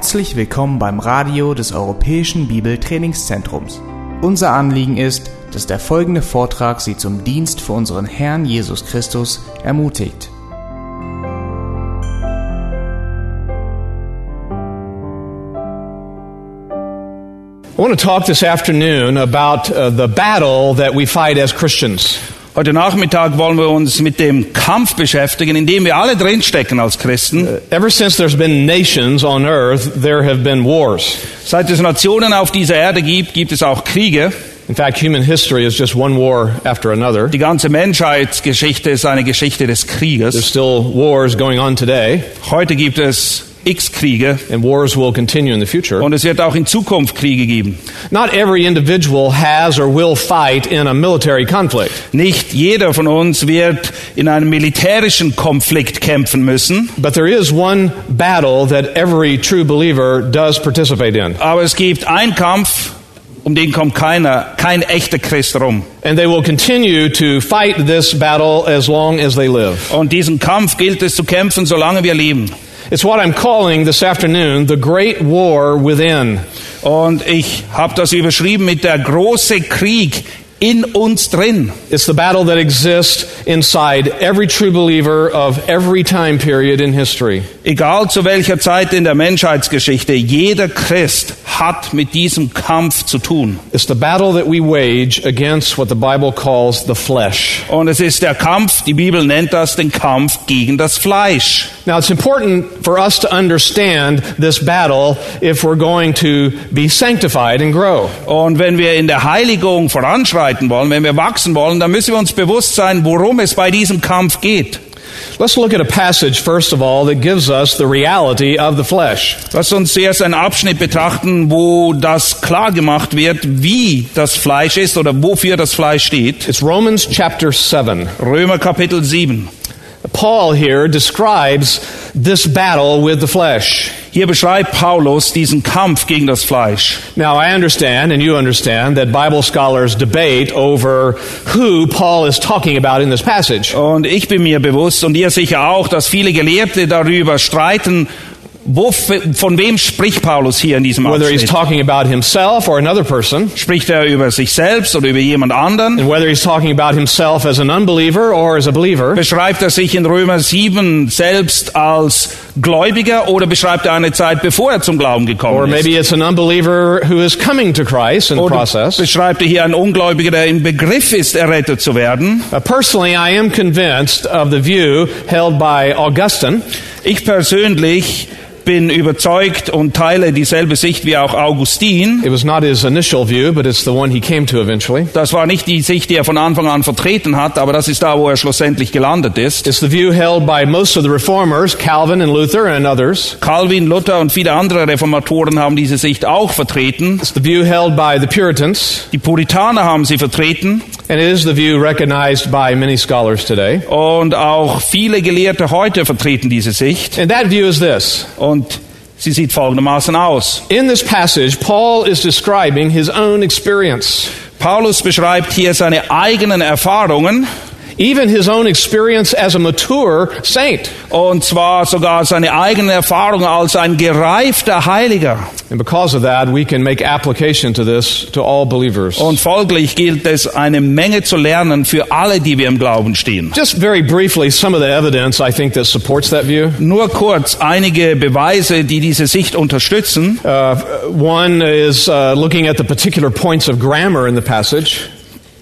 Herzlich willkommen beim Radio des Europäischen Bibeltrainingszentrums. Unser Anliegen ist, dass der folgende Vortrag Sie zum Dienst für unseren Herrn Jesus Christus ermutigt. I want to talk this afternoon about uh, the battle that we fight as Christians. Heute Nachmittag wollen wir uns mit dem Kampf beschäftigen, in dem wir alle drinstecken als Christen. Ever since there's been nations on earth, there have been wars. Seit es Nationen auf dieser Erde gibt, gibt es auch Kriege. In fact, human history is just one war after another. Die ganze Menschheitsgeschichte ist eine Geschichte des There's Krieges. still wars going on today, Heute gibt es x Kriege and wars will continue in the future. und es wird auch in Zukunft Kriege geben. Not every individual has or will fight in a military conflict, Nicht jeder von uns wird in einem militärischen Konflikt kämpfen müssen, but there is one battle that every true believer does participate in. aber es gibt einen Kampf, um den kommt keiner, kein echter Christ rum. And they will continue to fight this battle as long as they live. Und diesen Kampf gilt es zu kämpfen, solange wir leben. It's what I'm calling this afternoon the Great War Within. Und ich habe das überschrieben mit der große Krieg in uns drin. It's the battle that exists inside every true believer of every time period in history. Egal zu welcher Zeit in der Menschheitsgeschichte, jeder Christ hat mit diesem Kampf zu tun. It's the battle that we wage against what the Bible calls the flesh. Und es ist der Kampf, die Bibel nennt das den Kampf gegen das Fleisch. Now, it's important for us to understand this battle if we're going to be sanctified and grow. Und wenn wir in der Heiligung voranschreiten wollen, wenn wir wachsen wollen, dann müssen wir uns bewusst sein, worum es bei diesem Kampf geht. Let's look at a passage, first of all, that gives us the reality of the flesh. Lass uns zuerst einen Abschnitt betrachten, wo das klar gemacht wird, wie das Fleisch ist oder wofür das Fleisch steht. It's Romans chapter 7. Römer Kapitel 7. Paul here describes this battle with the flesh. Hier beschreibt Paulus diesen Kampf gegen das Fleisch. Now, I understand, and you understand, that Bible scholars debate over who Paul is talking about in this passage. Und ich bin mir bewusst und ihr sicher auch, dass viele Gelehrte darüber streiten, wo, von wem spricht Paulus hier in diesem Whether he's Abschnitt. talking about himself or another person, Spricht er über sich selbst oder über jemand anderen? and whether he's talking about himself as an unbeliever or as a believer. Beschreibt er sich in Römer 7 selbst als Gläubiger oder beschreibt er eine Zeit, bevor er zum Glauben Or gekommen ist? maybe it's an unbeliever who is coming to Christ in the process. beschreibt er hier einen Ungläubiger, der im Begriff ist, errettet zu werden? Uh, personally, I am convinced of the view held by Augustine Ich persönlich bin überzeugt und teile dieselbe Sicht wie auch Augustin. It was not his initial view, but it's the one he came to eventually. Das war nicht die Sicht, die er von Anfang an vertreten hat, aber das ist da, wo er schlussendlich gelandet ist. It's the view held by most of the reformers, Calvin and Luther and others. Calvin, Luther und viele andere Reformatoren haben diese Sicht auch vertreten. It's the view held by the Puritans, Die Puritaner haben sie vertreten and it is the view recognized by many scholars today. und auch viele Gelehrte heute vertreten diese Sicht. And that view is this. Und sie sieht folgendermaßen aus. In this passage, Paul is describing his own experience, Paulus beschreibt hier seine eigenen Erfahrungen even his own experience as a mature saint. und zwar sogar seine eigenen Erfahrungen als ein gereifter Heiliger. And because of that, we can make application to this to all believers. Und folglich gilt es, eine Menge zu lernen für alle, die wir im Glauben stehen. Just very briefly, some of the evidence I think that supports that view. Nur kurz einige Beweise, die diese Sicht unterstützen. Uh, one is uh, looking at the particular points of grammar in the passage.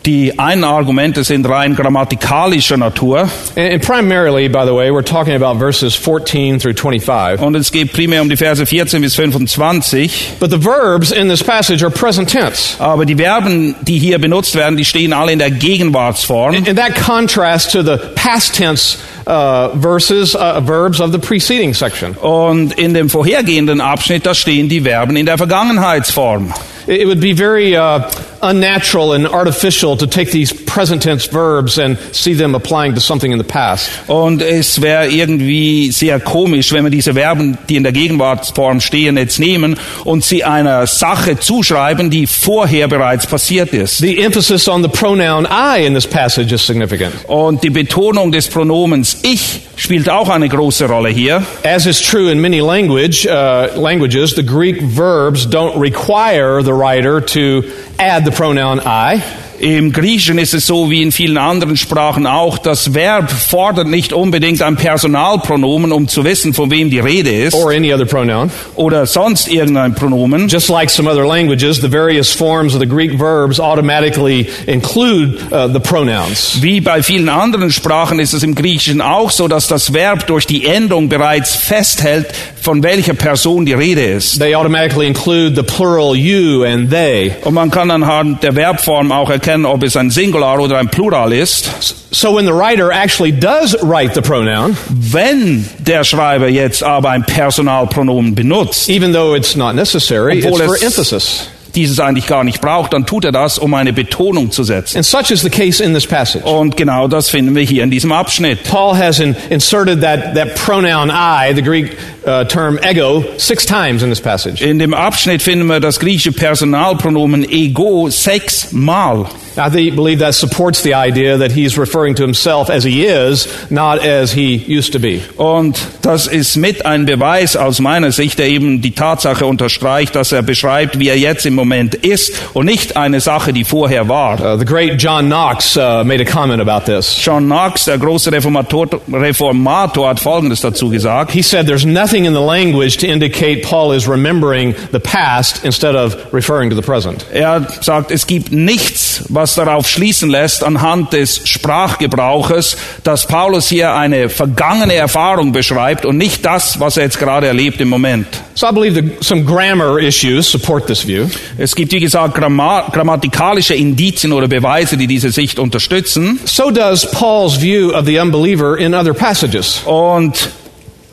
Die einen Argumente sind rein grammatikalischer Natur And, and primarily, by the way, we're talking about verses 14 through 25. und es geht primär um die Verse 14 bis 25. But the verbs in this passage are present tense. Aber die Verben, die hier benutzt werden, die stehen alle in der Gegenwartsform. And that contrasts to the past tense uh, verses, uh, verbs of the preceding section. Und in dem vorhergehenden Abschnitt, da stehen die Verben in der Vergangenheitsform. It it would be very uh, unnatural and artificial to take these present tense verbs and see them applying to something in the past. Und es wäre irgendwie sehr komisch, wenn wir diese Verben, die in der Gegenwartsform stehen, jetzt nehmen und sie einer Sache zuschreiben, die vorher bereits passiert ist. The emphasis on the pronoun I in this passage is significant. Und die Betonung des Pronomens ich spielt auch eine große Rolle hier. As is true in many language uh, languages, the Greek verbs don't require the writer to add the pronoun I. Im Griechischen ist es so wie in vielen anderen Sprachen auch, das Verb fordert nicht unbedingt ein Personalpronomen, um zu wissen, von wem die Rede ist, or any other pronoun. oder sonst irgendein Pronomen. Just like some other languages, the various forms of the Greek verbs automatically include uh, the pronouns. Wie bei vielen anderen Sprachen ist es im Griechischen auch so, dass das Verb durch die Endung bereits festhält, von welcher Person die Rede ist. They automatically include the plural you and they. Und man kann anhand der Verbform auch erkennen, ob es ein Singular oder ein Plural ist. So when the writer actually does write the pronoun, Wenn der Schreiber jetzt aber ein Personalpronomen benutzt, even though it's not necessary, it's for emphasis. dieses eigentlich gar nicht braucht, dann tut er das, um eine Betonung zu setzen. And such is the case in this passage. Und genau das finden wir hier in diesem Abschnitt. Paul has in, inserted that, that pronoun I, the Greek uh, term ego, six times in this passage. In dem Abschnitt finden wir das griechische Personalpronomen ego sechsmal. I believe that supports the idea that he's referring to himself as he is, not as he used to be. Und das ist mit ein Beweis aus meiner Sicht, der eben die Tatsache unterstreicht, dass er beschreibt, wie er jetzt im Moment ist und nicht eine Sache, die vorher war. Uh, the great John Knox uh, made a comment about this. John Knox, der große Reformator, Reformator, hat Folgendes dazu gesagt. He said there's nothing in the language to indicate Paul is remembering the past instead of referring to the present. Er sagt, es gibt nichts, was darauf schließen lässt, anhand des Sprachgebrauches, dass Paulus hier eine vergangene Erfahrung beschreibt und nicht das, was er jetzt gerade erlebt im Moment. So I believe that some grammar issues support this view. Es gibt, wie gesagt, Gramma grammatikalische Indizien oder Beweise, die diese Sicht unterstützen. So does Paul's view of the unbeliever in other passages. Und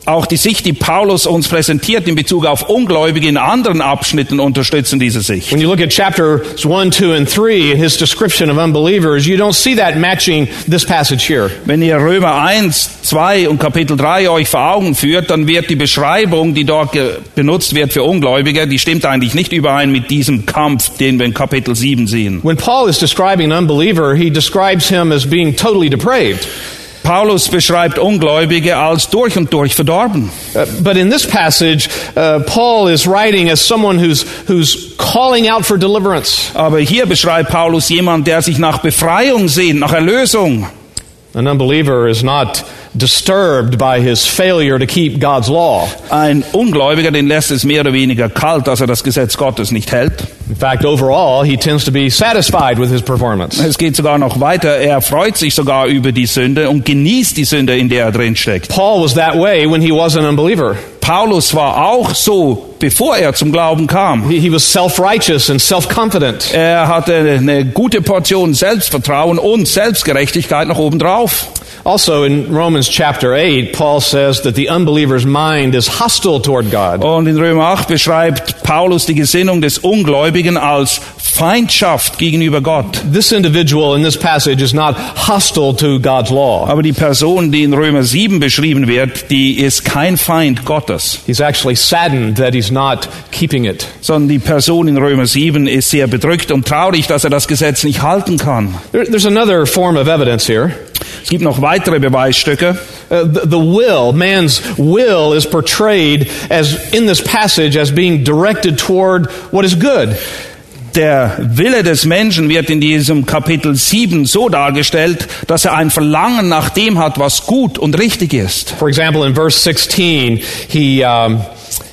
auch die Sicht, die Paulus uns präsentiert in Bezug auf Ungläubige in anderen Abschnitten unterstützen diese Sicht. When you look at chapters 1, 2, and 3, in his description of unbelievers, you don't see that matching this passage here. Wenn ihr Römer 1, 2 und Kapitel 3 euch vor Augen führt, dann wird die Beschreibung, die dort benutzt wird für Ungläubige, die stimmt eigentlich nicht überein mit diesem Kampf, den wir in Kapitel 7 sehen. When Paul is describing an unbeliever, he describes him as being totally depraved. Paulus beschreibt Ungläubige als durch und durch verdorben. Uh, but in this passage, uh, Paul is writing as someone who's, who's calling out for deliverance. Aber hier beschreibt Paulus jemand, der sich nach Befreiung sehnt, nach Erlösung. An unbeliever is not disturbed by his failure to keep God's law. Ein Ungläubiger, den lässt es mehr oder weniger kalt, dass er das Gesetz Gottes nicht hält. In fact, overall, he tends to be satisfied with his performance. Es geht sogar noch weiter. Er freut sich sogar über die Sünde und genießt die Sünde, in der er drin steckt. Paul was that way when he was an unbeliever. Paulus war auch so, bevor er zum Glauben kam. He, he was self-righteous and self-confident. Er hatte eine gute Portion Selbstvertrauen und Selbstgerechtigkeit noch obendrauf. Also, in Romans chapter 8, Paul says that the unbeliever's mind is hostile toward God. Und in Römer 8 beschreibt Paulus die Gesinnung des Ungläubigen als Feindschaft gegenüber Gott. This individual in this passage is not hostile to God's law. Aber die Person, die in Römer 7 beschrieben wird, die ist kein Feind Gottes, He's actually saddened that he's not keeping it. sondern die Person in Römer 7 ist sehr bedrückt und traurig, dass er das Gesetz nicht halten kann. There, there's another form of evidence here. Es gibt noch weitere Beweisstücke. Uh, the, the will, man's will, is portrayed as in this passage as being directed toward what is good. Der Wille des Menschen wird in diesem Kapitel 7 so dargestellt, dass er ein Verlangen nach dem hat, was gut und richtig ist. For example, in verse 16, he, um,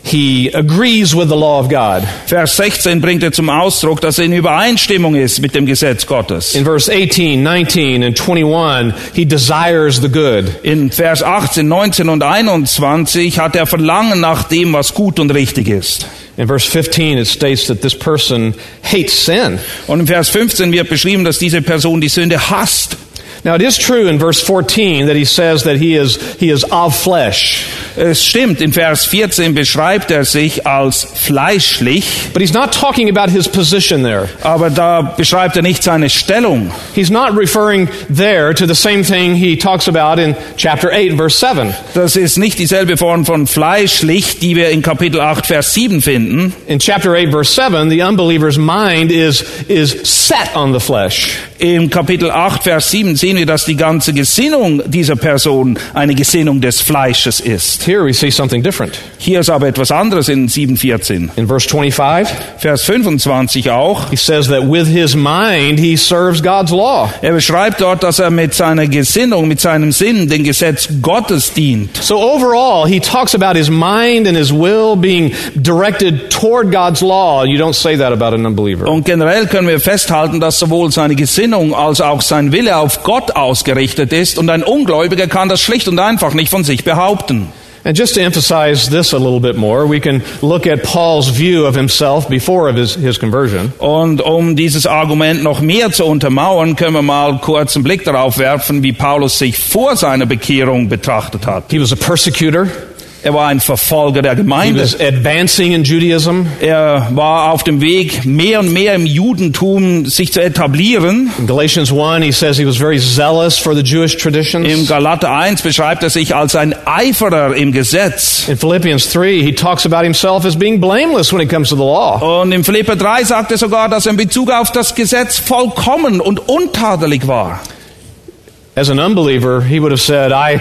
he agrees with the law of God. Vers 16 bringt er zum Ausdruck, dass er in Übereinstimmung ist mit dem Gesetz Gottes. In verse 18, 19, and 21, he desires the good. In Vers 18, 19 und 21 hat er Verlangen nach dem, was gut und richtig ist. In verse 15, it states that this person hates sin. Und in Vers 15 wird beschrieben, dass diese Person die Sünde hasst. Now it is true in verse 14 that he says that he is, he is of flesh. Es stimmt, in Vers 14 beschreibt er sich als fleischlich, But he's not talking about his position there. aber da beschreibt er nicht seine Stellung. He's not referring there to the same thing he talks about in chapter 8 verse 7. Das ist nicht dieselbe Form von fleischlich, die wir in Kapitel 8, Vers 7 finden. In chapter 8 verse 7, the unbeliever's mind is, is set on the flesh. Im Kapitel 8, Vers 7 sehen wir, dass die ganze Gesinnung dieser Person eine Gesinnung des Fleisches ist. Here we see something different. Hier ist aber etwas anderes in 7,14. In verse 25, Vers 25 auch. he says that with his mind he serves God's law. Er beschreibt dort, dass er mit seiner Gesinnung, mit seinem Sinn dem Gesetz Gottes dient. So overall, he talks about his mind and his will being directed toward God's law. You don't say that about an unbeliever. Und generell können wir festhalten, dass sowohl seine Gesinnung als auch sein Wille auf Gott ausgerichtet ist und ein Ungläubiger kann das schlicht und einfach nicht von sich behaupten. And just to emphasize this a little bit more, we can look at Paul's view of himself before of his, his conversion. Und um dieses Argument noch mehr zu untermauern, können wir mal kurz einen Blick darauf werfen, wie Paulus sich vor seiner Bekehrung betrachtet hat. He was a persecutor. Er war ein Verfolger der Gemeinde. was advancing in Judaism. Er war auf dem Weg, mehr und mehr im Judentum sich zu etablieren. In Galatians 1, he says he was very zealous for the Jewish Im traditions. Galater 1 beschreibt er sich als ein Eiferer im Gesetz. In Philippians 3, he talks about himself as being blameless when it comes to the law. Und im Philipper 3 sagt er sogar, dass er in Bezug auf das Gesetz vollkommen und untadelig war. As an unbeliever, he would have said, I,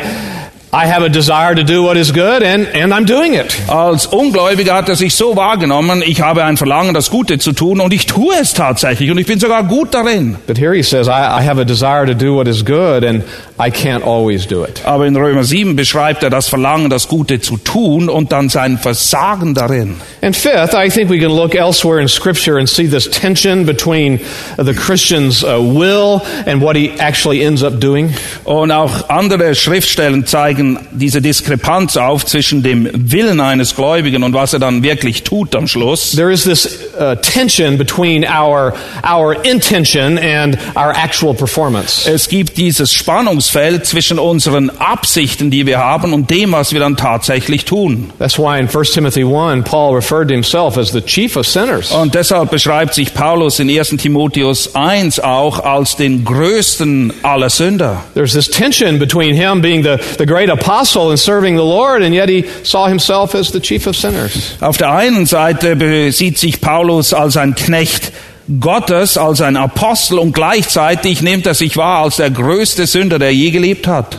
I have a desire to do what is good, and, and I'm doing it. Als Ungläubiger hat er sich so wahrgenommen, ich habe ein Verlangen, das Gute zu tun und ich tue es tatsächlich und ich bin sogar gut darin. But here he says, I, I have a desire to do what is good, and I can't always do it. Aber in Römer 7 beschreibt er das Verlangen, das Gute zu tun und dann sein Versagen darin. And fifth, I think we can look elsewhere in Scripture and see this tension between the Christian's uh, will and what he actually ends up doing. Und auch andere Schriftstellen zeigen diese Diskrepanz auf zwischen dem Willen eines Gläubigen und was er dann wirklich tut am Schluss. There is this uh, tension between our, our intention and our actual performance. Es gibt dieses Spannungsfeld zwischen unseren Absichten, die wir haben, und dem, was wir dann tatsächlich tun. That's why in 1 Timothy 1, Paul referred to himself as the chief of sinners. Und deshalb beschreibt sich Paulus in 1 Timotheus 1 auch als den größten aller Sünder. There's this tension between him being the, the great apostle and serving the Lord, and yet he saw himself as the chief of sinners. Auf der einen Seite sieht sich Paulus als ein Knecht Gottes, als ein Apostel und gleichzeitig nimmt er sich wahr als der größte Sünder, der je gelebt hat.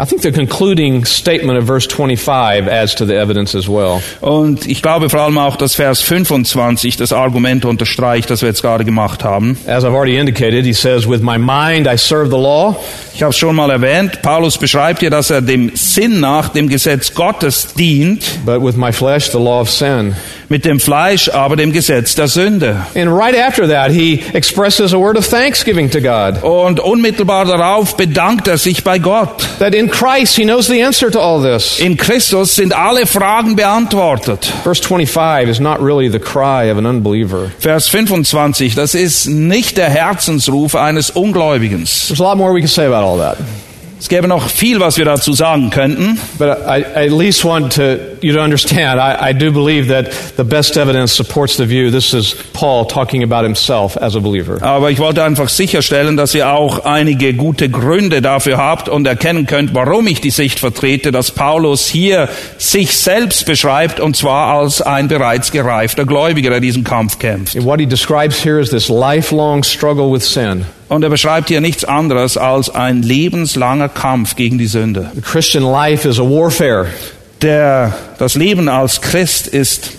I think the concluding statement of verse 25 adds to the evidence as well. Und ich glaube vor allem auch, dass Vers 25 das Argument unterstreicht, das wir jetzt gerade gemacht haben. As I've already indicated, he says, With my mind I serve the law, Ich habe es schon mal erwähnt, Paulus beschreibt hier, dass er dem Sinn nach dem Gesetz Gottes dient, but with my flesh the law of sin. Mit dem Fleisch aber dem Gesetz der Sünde. And right after that, he expresses a word of thanksgiving to God. Und unmittelbar darauf bedankt er sich bei Gott. That in Christ he knows the answer to all this. In Christus sind alle Fragen beantwortet. Verse 25 is not really the cry of an unbeliever. Vers 25, das ist nicht der Herzensruf eines Ungläubigen. There's a lot more we can say about all that. Es gäbe noch viel, was wir dazu sagen könnten. But I, I at least want to, you to understand, I, I do believe that the best evidence supports the view. This is Paul talking about himself as a believer. Aber ich wollte einfach sicherstellen, dass ihr auch einige gute Gründe dafür habt und erkennen könnt, warum ich die Sicht vertrete, dass Paulus hier sich selbst beschreibt und zwar als ein bereits gereifter Gläubiger, der diesen Kampf kämpft. And what he describes here is this lifelong struggle with sin. Und er beschreibt hier nichts anderes als ein lebenslanger Kampf gegen die Sünde. The Christian life is a warfare, Der, das Leben als Christ ist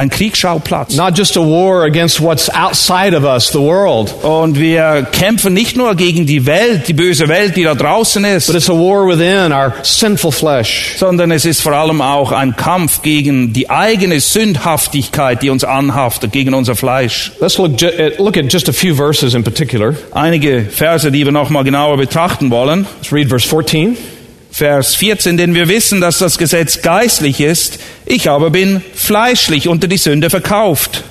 ein Kriegsschauplatz. not just a war against what's outside of us, the world, Und wir kämpfen nicht nur gegen die Welt, die böse Welt, die da draußen but ist, it's a war within our sinful flesh. sondern es ist vor allem auch ein Kampf gegen die eigene Sündhaftigkeit, die uns anhaftet, gegen unser Fleisch. Let's look, at- look at just a few verses in particular. Einige Verse, die wir nochmal genauer betrachten wollen. Let's read verse 14. Vers 14, denn wir wissen, dass das Gesetz geistlich ist, ich aber bin fleischlich unter die Sünde verkauft.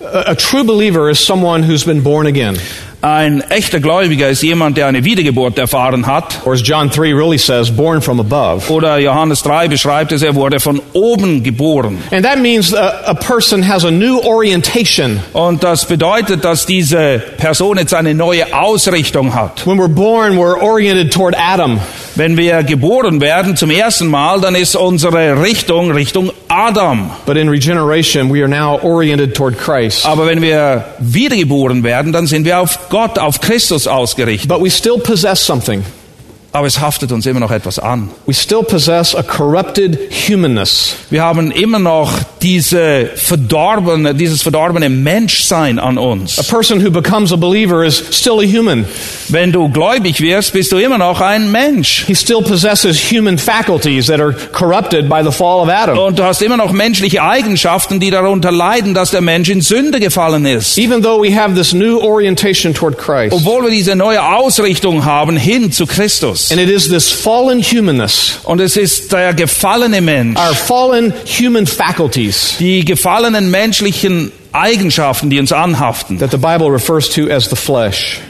A, a true believer is someone who's been born again. Ein echter Gläubiger ist jemand, der eine Wiedergeburt erfahren hat. Or as John 3 really says, born from above. Oder Johannes 3 beschreibt es, er wurde von oben geboren. And that means a, a person has a new orientation. Und das bedeutet, dass diese Person jetzt eine neue Ausrichtung hat. When we're born, we're oriented toward Adam. Wenn wir geboren werden zum ersten Mal, dann ist unsere Richtung Richtung Adam. But in regeneration, we are now oriented toward Christ. Aber wenn wir wiedergeboren werden, dann sind wir auf Gott, auf Christus ausgerichtet. But we still possess something. Aber es haftet uns immer noch etwas an. We still possess a corrupted humanness. Wir haben immer noch diese verdorbene, dieses verdorbene Menschsein an A uns. person who becomes a believer is still a human. Wenn du gläubig wirst, bist du immer noch ein Mensch. He still possesses human faculties that are corrupted by the fall of Adam. Und du hast immer noch menschliche Eigenschaften, die darunter leiden, dass der Mensch in Sünde gefallen ist. Even though we have this new orientation toward Christ. Obwohl wir diese neue Ausrichtung haben hin zu Christus. And it is this fallen humanness, Und es ist der gefallene Mensch, our fallen human faculties, die gefallenen menschlichen Eigenschaften, die uns anhaften, that the Bible refers to as the flesh.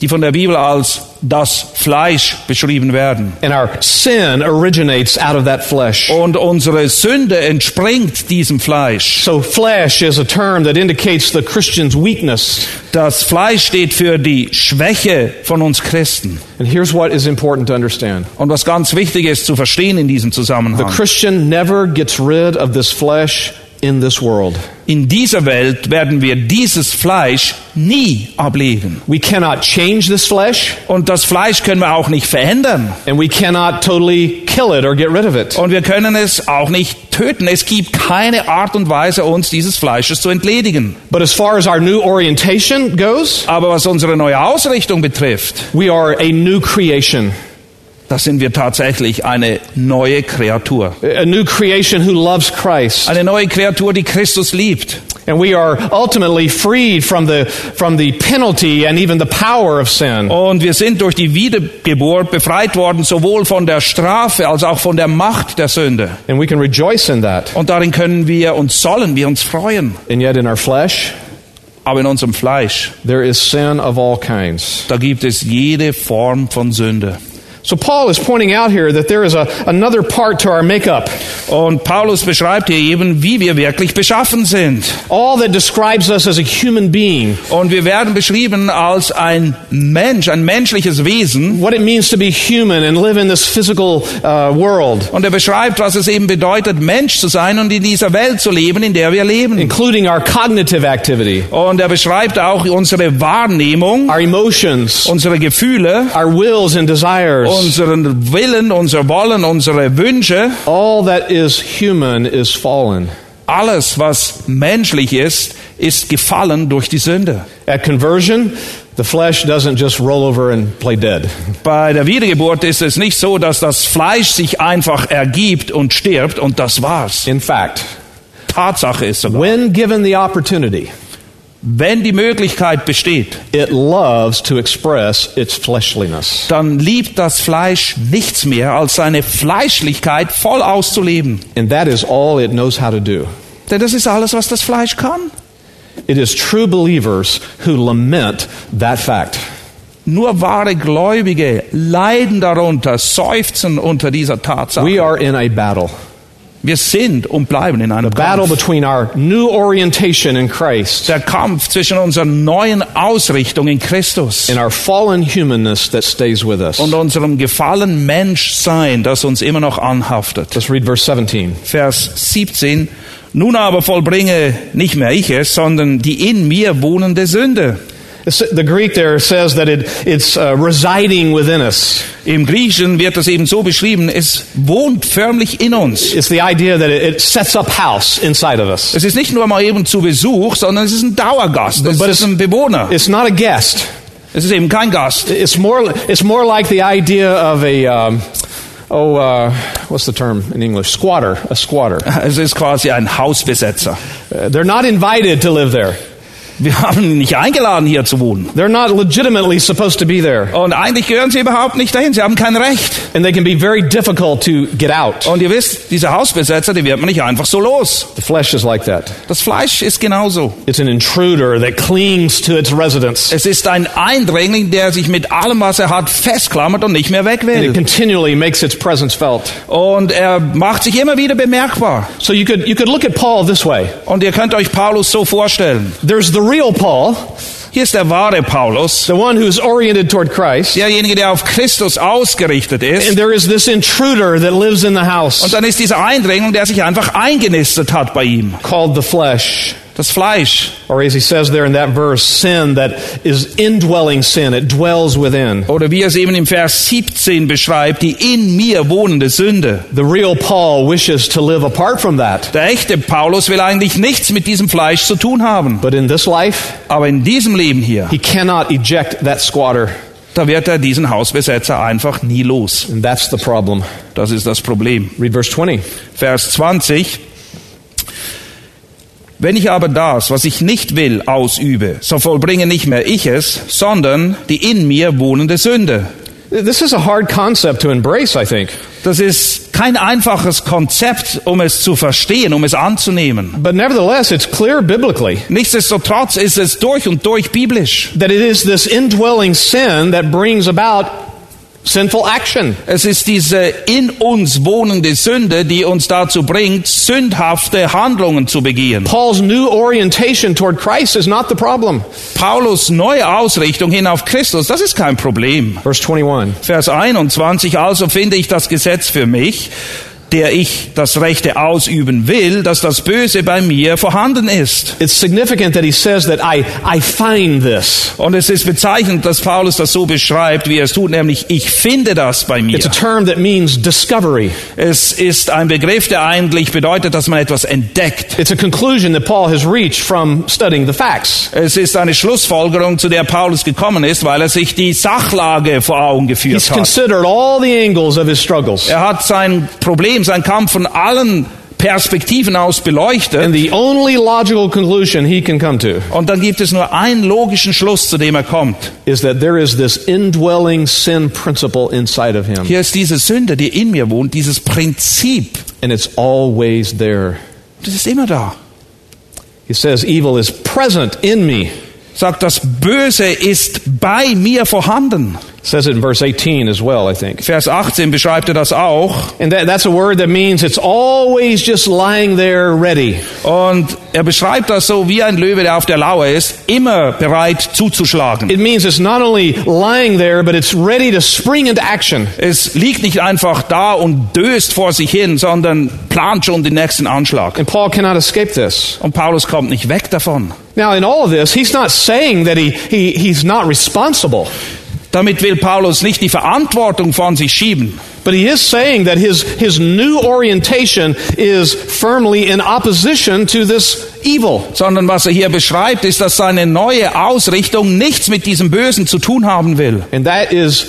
Die von der Bibel als das Fleisch beschrieben werden. And our sin originates out of that flesh. Und unsere Sünde entspringt diesem Fleisch. So, flesh is a term that indicates the Christian's weakness. Das Fleisch steht für die Schwäche von uns Christen. And here's what is important to understand Und was ganz wichtig ist zu verstehen in diesem the Zusammenhang. Christian never gets rid of this flesh in this world. In dieser Welt werden wir dieses Fleisch nie ablegen. We cannot change this flesh, Und das Fleisch können wir auch nicht verändern. and we cannot totally kill it or get rid of it. Und wir können es auch nicht töten. Es gibt keine Art und Weise, uns dieses Fleisches zu entledigen. But as far as our new orientation goes, Aber was unsere neue Ausrichtung betrifft, we are a new creation. Da sind wir tatsächlich eine neue Kreatur. A new creation who loves Christ. Eine neue Kreatur, die Christus liebt. And we are ultimately freed from the, from the penalty and even the power of sin. Und wir sind durch die Wiedergeburt befreit worden, sowohl von der Strafe als auch von der Macht der Sünde. And we can rejoice in that. Und darin können wir uns sollen wir uns freuen. And yet in our flesh, Aber in unserem Fleisch, there is sin of all kinds. da gibt es jede Form von Sünde. So Paul is pointing out here that there is a, another part to our makeup. Und Paulus beschreibt hier eben, wie wir wirklich beschaffen sind. All that describes us as a human being. Und wir werden beschrieben als ein Mensch, ein menschliches Wesen. What it means to be human and live in this physical uh, world, Und er beschreibt, was es eben bedeutet, Mensch zu sein und in dieser Welt zu leben, in der wir leben. including our cognitive activity, Und er beschreibt auch unsere Wahrnehmung, our emotions, unsere Gefühle, our wills and desires. Unseren Willen, unser Wollen, unsere Wünsche. All that is human is fallen. Alles, was menschlich ist, ist gefallen durch die Sünde. At conversion, the flesh doesn't just roll over and play dead. Bei der Wiedergeburt ist es nicht so, dass das Fleisch sich einfach ergibt und stirbt und das war's. In fact, Tatsache ist sogar, when given the opportunity, wenn die Möglichkeit besteht, it loves to express its fleshliness. dann liebt das Fleisch nichts mehr, als seine Fleischlichkeit voll auszuleben. And that is all it knows how to do. Denn das ist alles, was das Fleisch kann. It is true believers who lament that fact. Nur wahre Gläubige leiden darunter, seufzen unter dieser Tatsache. We are in a battle. Wir sind und bleiben in einem Battle Kampf. between our new orientation in Christ Der Kampf zwischen unserer neuen Ausrichtung in Christus and our fallen humanness that stays with us. und unserem gefallen Menschsein, das uns immer noch anhaftet. Let's read verse 17. Vers 17. Nun aber vollbringe nicht mehr ich es, sondern die in mir wohnende Sünde. It's- The Greek there says that it, it's uh, residing within us. Im Griechischen wird das eben so beschrieben, es wohnt förmlich in uns. It's the idea that it, it sets up house inside of us. Es ist nicht nur mal eben zu Besuch, sondern es ist ein Dauergast. Es But ist ein Bewohner. It's not a guest. Es ist eben kein Gast. It's more, it's more like the idea of a, um, oh, uh, what's the term in English? Squatter, a squatter. Es ist quasi ein Hausbesetzer. Uh, they're not invited to live there. Wir haben ihn nicht eingeladen, hier zu wohnen. They're not legitimately supposed to be there. Und eigentlich gehören sie überhaupt nicht dahin. Sie haben kein Recht. And they can be very difficult to get out. Und ihr wisst, diese Hausbesetzer, die wird man nicht einfach so los. The flesh is like that. Das Fleisch ist genauso. It's an intruder that clings to its residence. Es ist ein Eindringling, der sich mit allem, was er hat, festklammert und nicht mehr weg And it will. continually makes its presence felt. Und er macht sich immer wieder bemerkbar. So you could, you could look at Paul this way. Und ihr könnt euch Paulus so vorstellen. There's the real Paul, Hier ist der wahre Paulus, the one who's oriented toward Christ. derjenige, der auf Christus ausgerichtet ist. And there is this intruder that lives in the Und house dann ist dieser Eindringling, der sich einfach eingenistet hat bei ihm. called the flesh. Das Fleisch. Or as he says there in that verse, sin that is indwelling sin. It dwells within. Oder wie er es eben im Vers 17 beschreibt, die in mir wohnende Sünde. The real Paul wishes to live apart from that. Der echte Paulus will eigentlich nichts mit diesem Fleisch zu tun haben. But in this life, Aber in diesem Leben hier, he cannot eject that squatter. da wird er diesen Hausbesetzer einfach nie los. And that's the problem. Das ist das Problem. Read verse 20. Vers 20. Wenn ich aber das, was ich nicht will, ausübe, so vollbringe nicht mehr ich es, sondern die in mir wohnende Sünde. This is a hard concept to embrace, I think. Das ist kein einfaches Konzept, um es zu verstehen, um es anzunehmen. But nevertheless, it's clear biblically Nichtsdestotrotz ist es durch und durch biblisch. that it is this indwelling sin that brings about sinful action. Es ist diese in uns wohnende Sünde, die uns dazu bringt, sündhafte Handlungen zu begehen. Paul's new orientation toward Christ is not the problem. Paulus neue Ausrichtung hin auf Christus, das ist kein Problem. Verse 21. Vers 21, also finde ich das Gesetz für mich, der ich das Rechte ausüben will, dass das Böse bei mir vorhanden ist. It's significant that he says that I, I find this. Und es ist bezeichnend, dass Paulus das so beschreibt, wie er es tut, nämlich ich finde das bei mir. It's a term that means discovery. Es ist ein Begriff, der eigentlich bedeutet, dass man etwas entdeckt. It's a conclusion that Paul has reached from studying the facts. Es ist eine Schlussfolgerung, zu der Paulus gekommen ist, weil er sich die Sachlage vor Augen geführt He's hat. considered all the angles of his struggles. Er hat sein Problem, sein Kampf von allen Perspektiven aus beleuchtet. And the only logical conclusion he can come to Und dann gibt es nur einen logischen Schluss, zu dem er kommt. is that there is this indwelling sin principle inside of him. Hier ist diese Sünde, die in mir wohnt, dieses Prinzip. And it's always there. Das ist immer da. He says, Evil is present in me. Sagt, das Böse ist bei mir vorhanden. Says it in verse 18 as well, I think. Vers 18 beschreibt er das auch. And that, that's a word that means it's always just lying there ready. Und er beschreibt das so wie ein Löwe, der auf der Lauer ist, immer bereit zuzuschlagen. It means it's not only lying there, but it's ready to spring into action. Es liegt nicht einfach da und döst vor sich hin, sondern plant schon den nächsten Anschlag. And Paul cannot escape this. Und Paulus kommt nicht weg davon. Now, in all of this, he's not saying that he, he, he's not responsible, Damit will Paulus nicht die Verantwortung von sich schieben. but he is saying that his, his new orientation is firmly in opposition to this evil. sondern was er hier beschreibt, ist, dass seine neue Ausrichtung nichts mit diesem Bösen zu tun haben will. And that is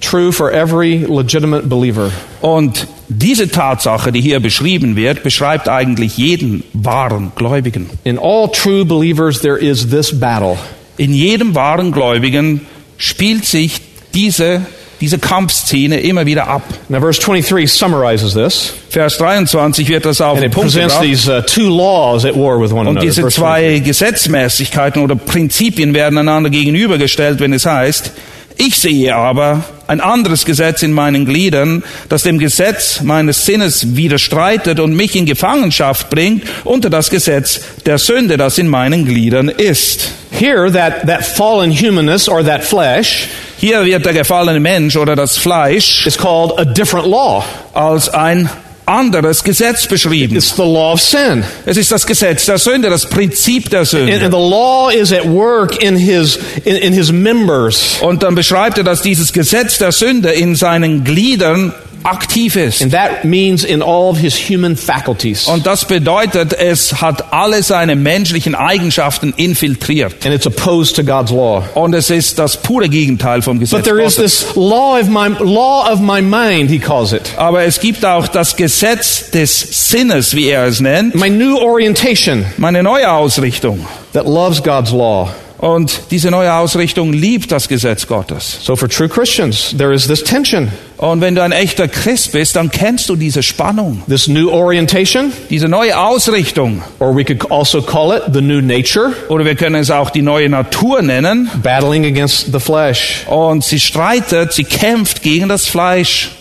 true for every legitimate believer. Und diese Tatsache, die hier beschrieben wird, beschreibt eigentlich jeden wahren Gläubigen. In all true believers, there is this battle. In jedem wahren Gläubigen spielt sich diese, diese Kampfszene immer wieder ab. Now, verse 23 summarizes this, Vers 23 wird das auf and den it Punkt presents gebracht. these uh, two laws at war with one Und another. diese Verse 23. zwei Gesetzmäßigkeiten oder Prinzipien werden einander gegenübergestellt, wenn es heißt, ich sehe aber ein anderes Gesetz in meinen Gliedern, das dem Gesetz meines Sinnes widerstreitet und mich in Gefangenschaft bringt unter das Gesetz der Sünde, das in meinen Gliedern ist. Here, that, that fallen humanness or that flesh Hier wird der gefallene Mensch oder das Fleisch is called a different law. als ein anderes Gesetz beschrieben. It's the law of sin. Es ist das Gesetz der Sünde, das Prinzip der And, Sünde. and the law is at work in his, in, in his members. Und dann beschreibt er, dass dieses Gesetz der Sünde in seinen Gliedern aktiv ist. And that means in all of his human faculties. Und das bedeutet, es hat alle seine menschlichen Eigenschaften infiltriert. And it's opposed to God's law. Und es ist das pure Gegenteil vom Gesetz But there is this law of my law of my mind, he calls it. Aber es gibt auch das Gesetz des Sinnes, wie er es nennt, My new orientation meine neue Ausrichtung. that loves God's law. Und diese neue Ausrichtung liebt das Gesetz Gottes. So for true Christians, there is this tension, Und wenn du ein echter Christ bist, dann kennst du diese Spannung, this new orientation, diese neue Ausrichtung. or we could also call it the new nature, Oder wir können es auch die neue Natur nennen. battling against the flesh. Und sie streitet, sie kämpft gegen das Fleisch.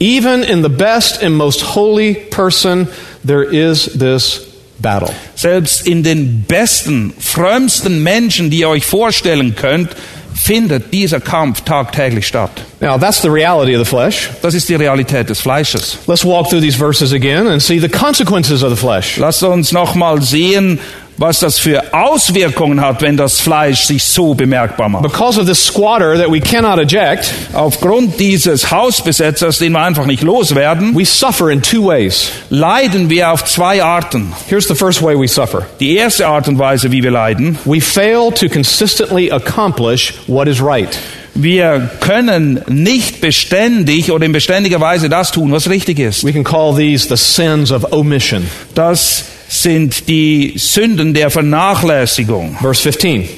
Even in the best and most holy person, there is this battle. Selbst in den besten, frömmsten Menschen, die ihr euch vorstellen könnt, findet dieser Kampf tagtäglich statt. Now, that's the reality of the flesh. Das ist die Realität des Fleisches. Let's walk through these verses again and see the consequences of the flesh. Lasst uns nochmal sehen, was das für Auswirkungen hat, wenn das Fleisch sich so bemerkbar macht. Because of this squatter that we cannot eject, Aufgrund dieses Hausbesetzers, den wir einfach nicht loswerden, we suffer in two ways. leiden wir auf zwei Arten. Here's the first way we suffer. Die erste Art und Weise, wie wir leiden, We fail to consistently accomplish what is right. wir können nicht beständig oder in beständiger Weise das tun, was richtig ist. We can call these the sins of omission. Das sind die Sünden der Vernachlässigung. Verse 15.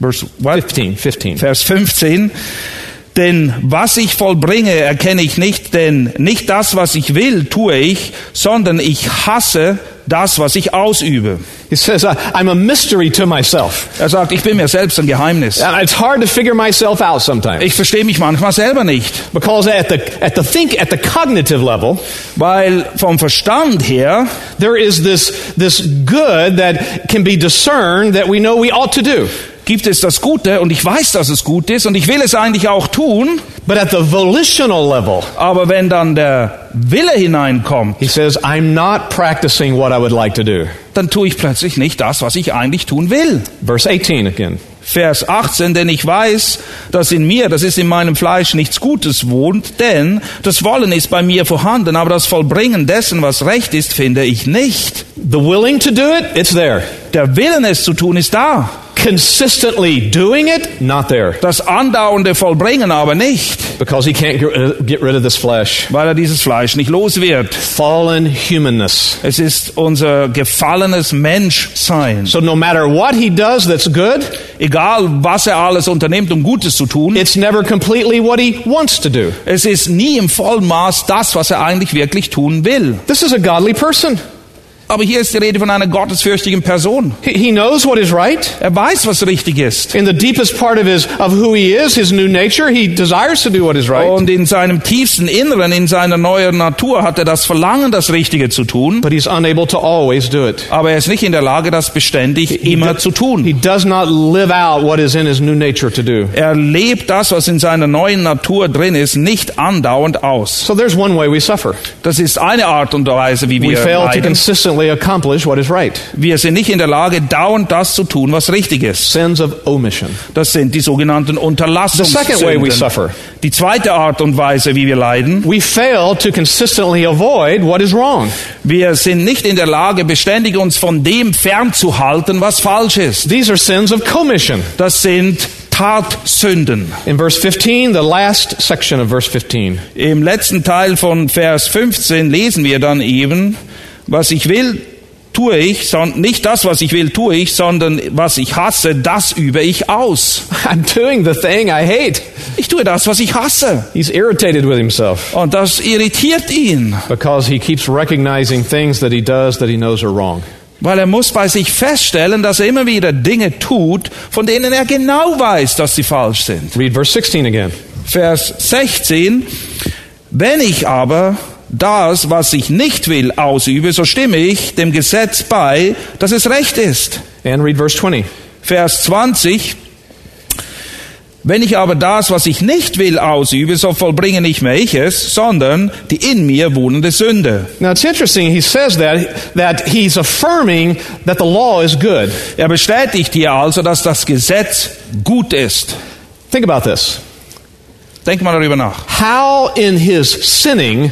Vers, what? 15, 15. Vers 15. Denn was ich vollbringe, erkenne ich nicht, denn nicht das, was ich will, tue ich, sondern ich hasse das, was ich ausübe. He says, "I- I'm a mystery to myself. Er sagt, ich bin mir selbst ein Geheimnis. It's hard to figure myself out sometimes. Ich verstehe mich manchmal selber nicht, Because at the, at the think, at the cognitive level, weil vom Verstand her there is this, this good that can be discerned that we know we ought to do. Gibt es das Gute und ich weiß, dass es gut ist und ich will es eigentlich auch tun, But at the volitional level, aber wenn dann der Wille hineinkommt, he says, I'm not practicing what I would like to do. dann tue ich plötzlich nicht das, was ich eigentlich tun will. Verse 18 again. Vers 18, denn ich weiß, dass in mir, das ist in meinem Fleisch, nichts Gutes wohnt, denn das Wollen ist bei mir vorhanden, aber das Vollbringen dessen, was recht ist, finde ich nicht. The willing to do it, it's there. Der Willen, es zu tun, ist da. Consistently doing it, not there. Das andauernde Vollbringen aber nicht, Because he can't get rid- get rid of this flesh. weil er dieses Fleisch nicht los wird. Fallen humanness. Es ist unser gefallenes Menschsein. So no matter what he does that's good, Egal, was er alles unternimmt, um Gutes zu tun, it's never completely what he wants to do. es ist nie im Vollmaß das, was er eigentlich wirklich tun will. This is a godly person. Aber hier ist die Rede von einer gottesfürchtigen Person. He, he knows what is right. Er weiß, was richtig ist. In the deepest part of his of who he is, his new nature, he desires to do what is right. Und in seinem tiefsten Inneren, in seiner neuen Natur hat er das Verlangen, das Richtige zu tun. But he's unable to always do it. Aber er ist nicht in der Lage, das beständig immer zu He tun. does not live out what is in his new nature to do. Er lebt das, was in seiner neuen Natur drin ist, nicht andauernd aus. So there's one way we suffer. Das ist eine Art und Weise, wie We wir fail to leiden. Consistently accomplish what is right. Wir sind nicht in der Lage, dauernd das zu tun, was richtig ist. Sins of omission. Das sind die sogenannten The second way we Unterlassungssünden. suffer. Die zweite Art und Weise, wie wir leiden, We fail to consistently avoid what is wrong. wir sind nicht in der Lage, beständig uns von dem fernzuhalten, was falsch ist. These are sins of commission. Das sind Tatsünden. In verse 15, the last section of verse 15. Im letzten Teil von Vers 15 lesen wir dann eben, was ich will, tue ich, son- nicht das, was ich will, tue ich, sondern was ich hasse, das übe ich aus. I'm doing the thing I hate. Ich tue das, was ich hasse. He's irritated with himself Und das irritiert ihn, because he keeps recognizing things that he does that he knows are wrong. weil er muss bei sich feststellen, dass er immer wieder Dinge tut, von denen er genau weiß, dass sie falsch sind. Read verse 16 again. Vers 16, wenn ich aber das, was ich nicht will, ausübe, so stimme ich dem Gesetz bei, dass es recht ist. And read verse 20. Vers 20, wenn ich aber das, was ich nicht will, ausübe, so vollbringe nicht mehr ich es, sondern die in mir wohnende Sünde. Now it's interesting, he says that, that he's affirming that the law is good. Er bestätigt hier also, dass das Gesetz gut ist. Think about this. Denk mal darüber nach. How in his sinning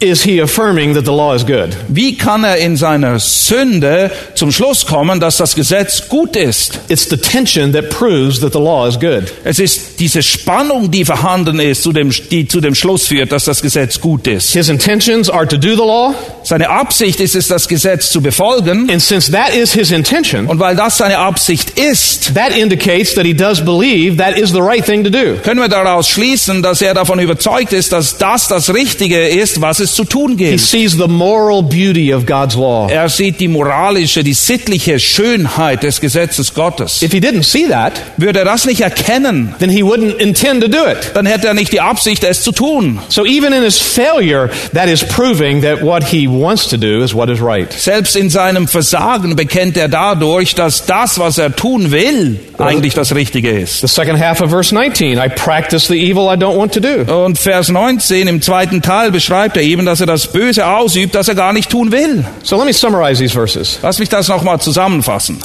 is he affirming that the law is good? Wie kann er in seiner Sünde zum Schluss kommen, dass das Gesetz gut ist? It's the tension that proves that the law is good. Es ist diese Spannung, die vorhanden ist, zu dem, die zu dem Schluss führt, dass das Gesetz gut ist. His intentions are to do the law, Seine Absicht ist es, das Gesetz zu befolgen. and since that is his intention, Und weil das seine Absicht ist, that indicates that he does believe that is the right thing to do. können wir daraus schließen, dass er davon überzeugt ist, dass das das Richtige ist, was es zu tun He gilt. sees the moral beauty of God's law. Er sieht die moralische, die sittliche Schönheit des Gesetzes Gottes. If he didn't see that, Würde er das nicht erkennen, then he wouldn't intend to do it. dann hätte er nicht die Absicht, es zu tun. So even in his failure, that is proving that what he wants to do is what is right. Selbst in seinem Versagen bekennt er dadurch, dass das, was er tun will, eigentlich das Richtige ist. The second half of verse 19, I practice the evil I don't want to do. Und Vers 19 im zweiten Teil beschreibt er eben, dass er das Böse ausübt, das er gar nicht tun will. So let me summarize these verses. Lass mich das nochmal zusammenfassen.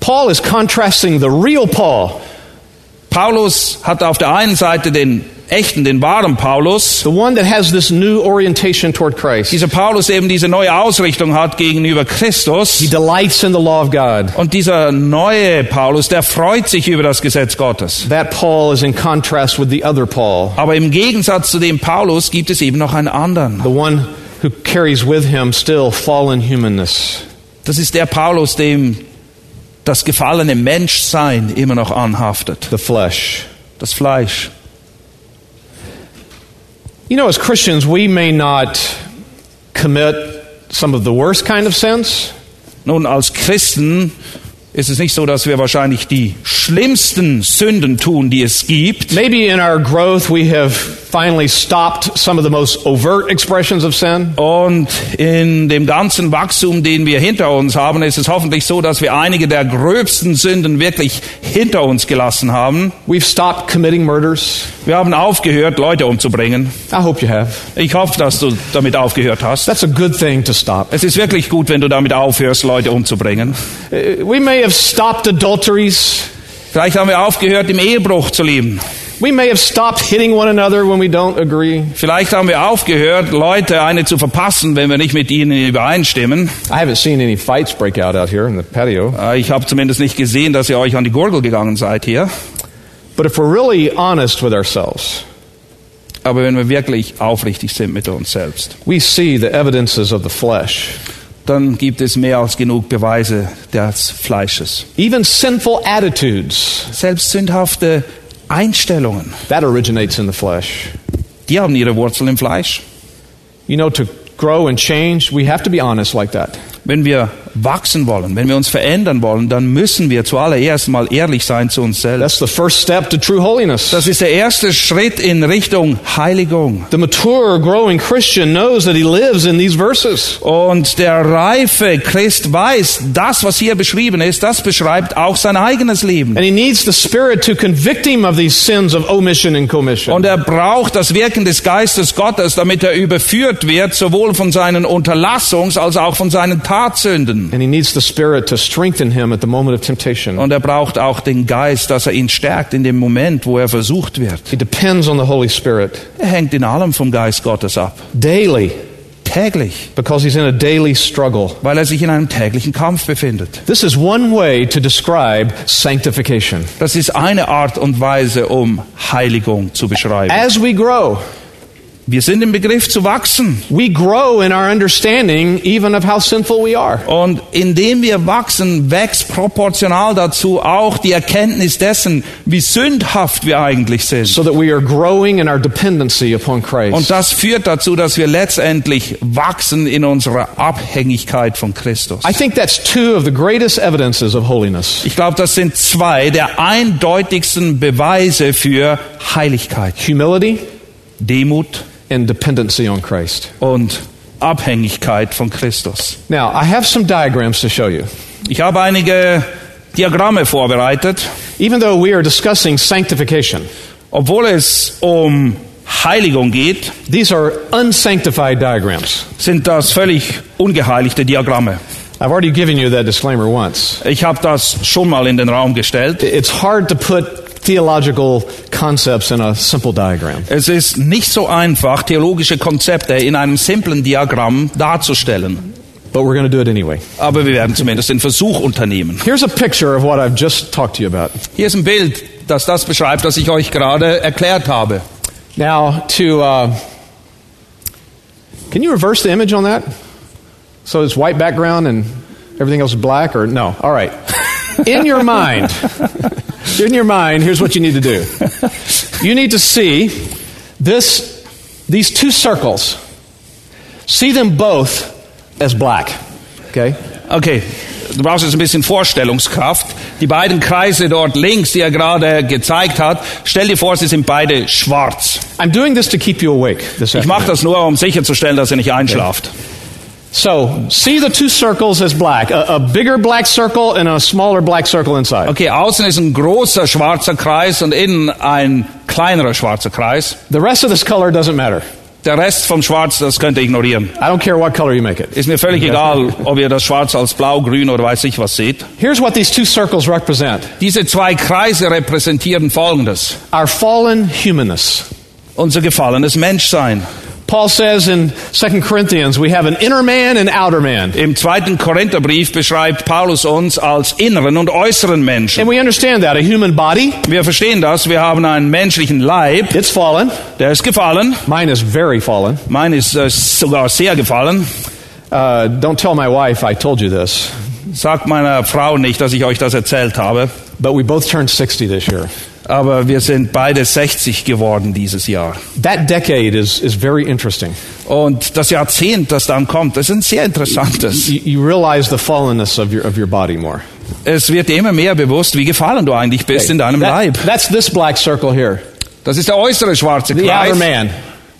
Paul is contrasting the real Paul, Paulus hat auf der einen Seite den echten, den wahren Paulus, the one that has this new orientation toward Christ. dieser Paulus eben diese neue Ausrichtung hat gegenüber He Christus. delights in the law of God. Und dieser neue Paulus, der freut sich über das Gesetz Gottes. That Paul is in contrast with the other Paul, Aber im Gegensatz zu dem Paulus gibt es eben noch einen anderen. the one who carries with him still fallen humanness. Das ist der Paulus, dem das gefallene Menschsein immer noch anhaftet. the flesh. Das Fleisch. You know, as Christians, we may not commit some of the worst kind of sins, Nun, als Christen ist es nicht so, dass wir wahrscheinlich die schlimmsten Sünden tun, die es gibt. Maybe in our growth we have finally stopped some of the most overt expressions of sin. Und in dem ganzen Wachstum, den wir hinter uns haben, ist es hoffentlich so, dass wir einige der gröbsten Sünden wirklich hinter uns gelassen haben. We've stopped committing murders. Wir haben aufgehört, Leute umzubringen. I hope you have. Ich hoffe, dass du damit aufgehört hast. That's a good thing to stop. Es ist wirklich gut, wenn du damit aufhörst, Leute umzubringen. Uh, We may have stopped adulteries. Vielleicht haben wir aufgehört, im Ehebruch zu leben. We may have stopped hitting one another when we don't agree. Vielleicht haben wir aufgehört, Leute eine zu verpassen, wenn wir nicht mit ihnen übereinstimmen. I haven't seen any fights break out out here in the patio. Ich habe zumindest nicht gesehen, dass ihr euch an die Gurgel gegangen seid hier. But if we're really honest with ourselves, Aber wenn wir wirklich aufrichtig sind mit uns selbst, we see the evidences of the flesh. dann gibt es mehr als genug Beweise des Fleisches. Even sinful attitudes, Selbst sündhafte Einstellungen, that originates in the flesh. die haben ihre Wurzel im Fleisch. You know, to grow and change, we have to be honest like that. Wenn wir wachsen wollen, wenn wir uns verändern wollen, dann müssen wir zuallererst mal ehrlich sein zu uns selbst. That's the first step to true holiness. Das ist der erste Schritt in Richtung Heiligung. The mature, growing Christian knows that he lives in these verses. Und der reife Christ weiß, das, was hier beschrieben ist, das beschreibt auch sein eigenes Leben. And he needs the Spirit to convict him of these sins of omission and commission. Und er braucht das Wirken des Geistes Gottes, damit er überführt wird, sowohl von seinen Unterlassungs- als auch von seinen Tatsünden. And he needs the Spirit to strengthen him at the moment of temptation. Und er braucht auch den Geist, dass er ihn stärkt in dem Moment, wo er versucht wird. He depends on the Holy Spirit Er hängt in allem vom Geist Gottes ab. daily Täglich. because he's in a daily struggle. Weil er sich in einem täglichen Kampf befindet. This is one way to describe sanctification. Das ist eine Art und Weise, um Heiligung zu beschreiben. As we grow, Wir sind im Begriff zu wachsen. we grow in our understanding even of how sinful we are. Und indem wir wachsen, wächst proportional dazu auch die Erkenntnis dessen, wie sündhaft wir eigentlich sind. So that we are growing in our dependency upon Christ. Und das führt dazu, dass wir letztendlich wachsen in unserer Abhängigkeit von Christus. I think that's two of the greatest evidences of holiness. Ich glaube, das sind zwei der eindeutigsten Beweise für Heiligkeit. Humility Demut and dependency on Christ. und Abhängigkeit von Christus. Now, I have some diagrams to show you. Ich habe einige Diagramme vorbereitet. Even though we are discussing sanctification, Obwohl es um Heiligung geht, these are unsanctified diagrams. sind das völlig ungeheiligte Diagramme. I've already given you that disclaimer once. Ich habe das schon mal in den Raum gestellt. It's hard to put theological concepts in a simple diagram. Es ist nicht so einfach, theologische Konzepte in einem simplen Diagramm darzustellen. But we're going to do it anyway. Aber wir werden zumindest den Versuch unternehmen. Here's a picture of what I've just talked to you about. Hier ist ein Bild, das das beschreibt, was ich euch gerade erklärt habe. Now, to. Uh, can you reverse the image on that? So it's white background and everything else is black, or no? All right. In your mind, in your mind, here's what you need to do. You need to see this, these two circles. See them both as black. Okay? Okay, du brauchst jetzt ein bisschen Vorstellungskraft. Die beiden Kreise dort links, die er gerade gezeigt hat, stell dir vor, sie sind beide schwarz. I'm doing this to keep you awake Ich mache das nur, um sicherzustellen, dass ihr nicht einschlaft. So, see the two circles as black. A, a bigger black circle and a smaller black circle inside. Okay, außen ist ein großer schwarzer Kreis und innen ein kleinerer schwarzer Kreis. The rest of this color doesn't matter. Der Rest vom Schwarz, das könnt ihr ignorieren. I don't care what color you make it. Ist mir völlig egal, ob ihr das Schwarz als blau, grün oder weiß ich was seht. Here's what these two circles represent Diese zwei Kreise repräsentieren Folgendes. our fallen humanness. Unser gefallenes Menschsein. Paul says in 2 Corinthians, we have an inner man and outer man. Im zweiten Korintherbrief beschreibt Paulus uns als inneren und äußeren Menschen. And we understand that. A human body, Wir verstehen das. Wir haben einen menschlichen Leib, it's fallen. der ist gefallen. Mine is very fallen. Mein ist äh, sogar sehr gefallen. Uh, don't tell my wife I told you this. Sagt meiner Frau nicht, dass ich euch das erzählt habe. But we both turned 60 this year. Aber wir sind beide 60 geworden dieses Jahr. That decade is, is very interesting. Und das Jahrzehnt, das dann kommt, das ist ein sehr interessantes. You, you realize the fallenness of your, of your body more. Es wird dir immer mehr bewusst, wie gefallen du eigentlich bist in deinem That- Leib. That's this black circle here, Das ist der äußere schwarze the outer Kreis. man.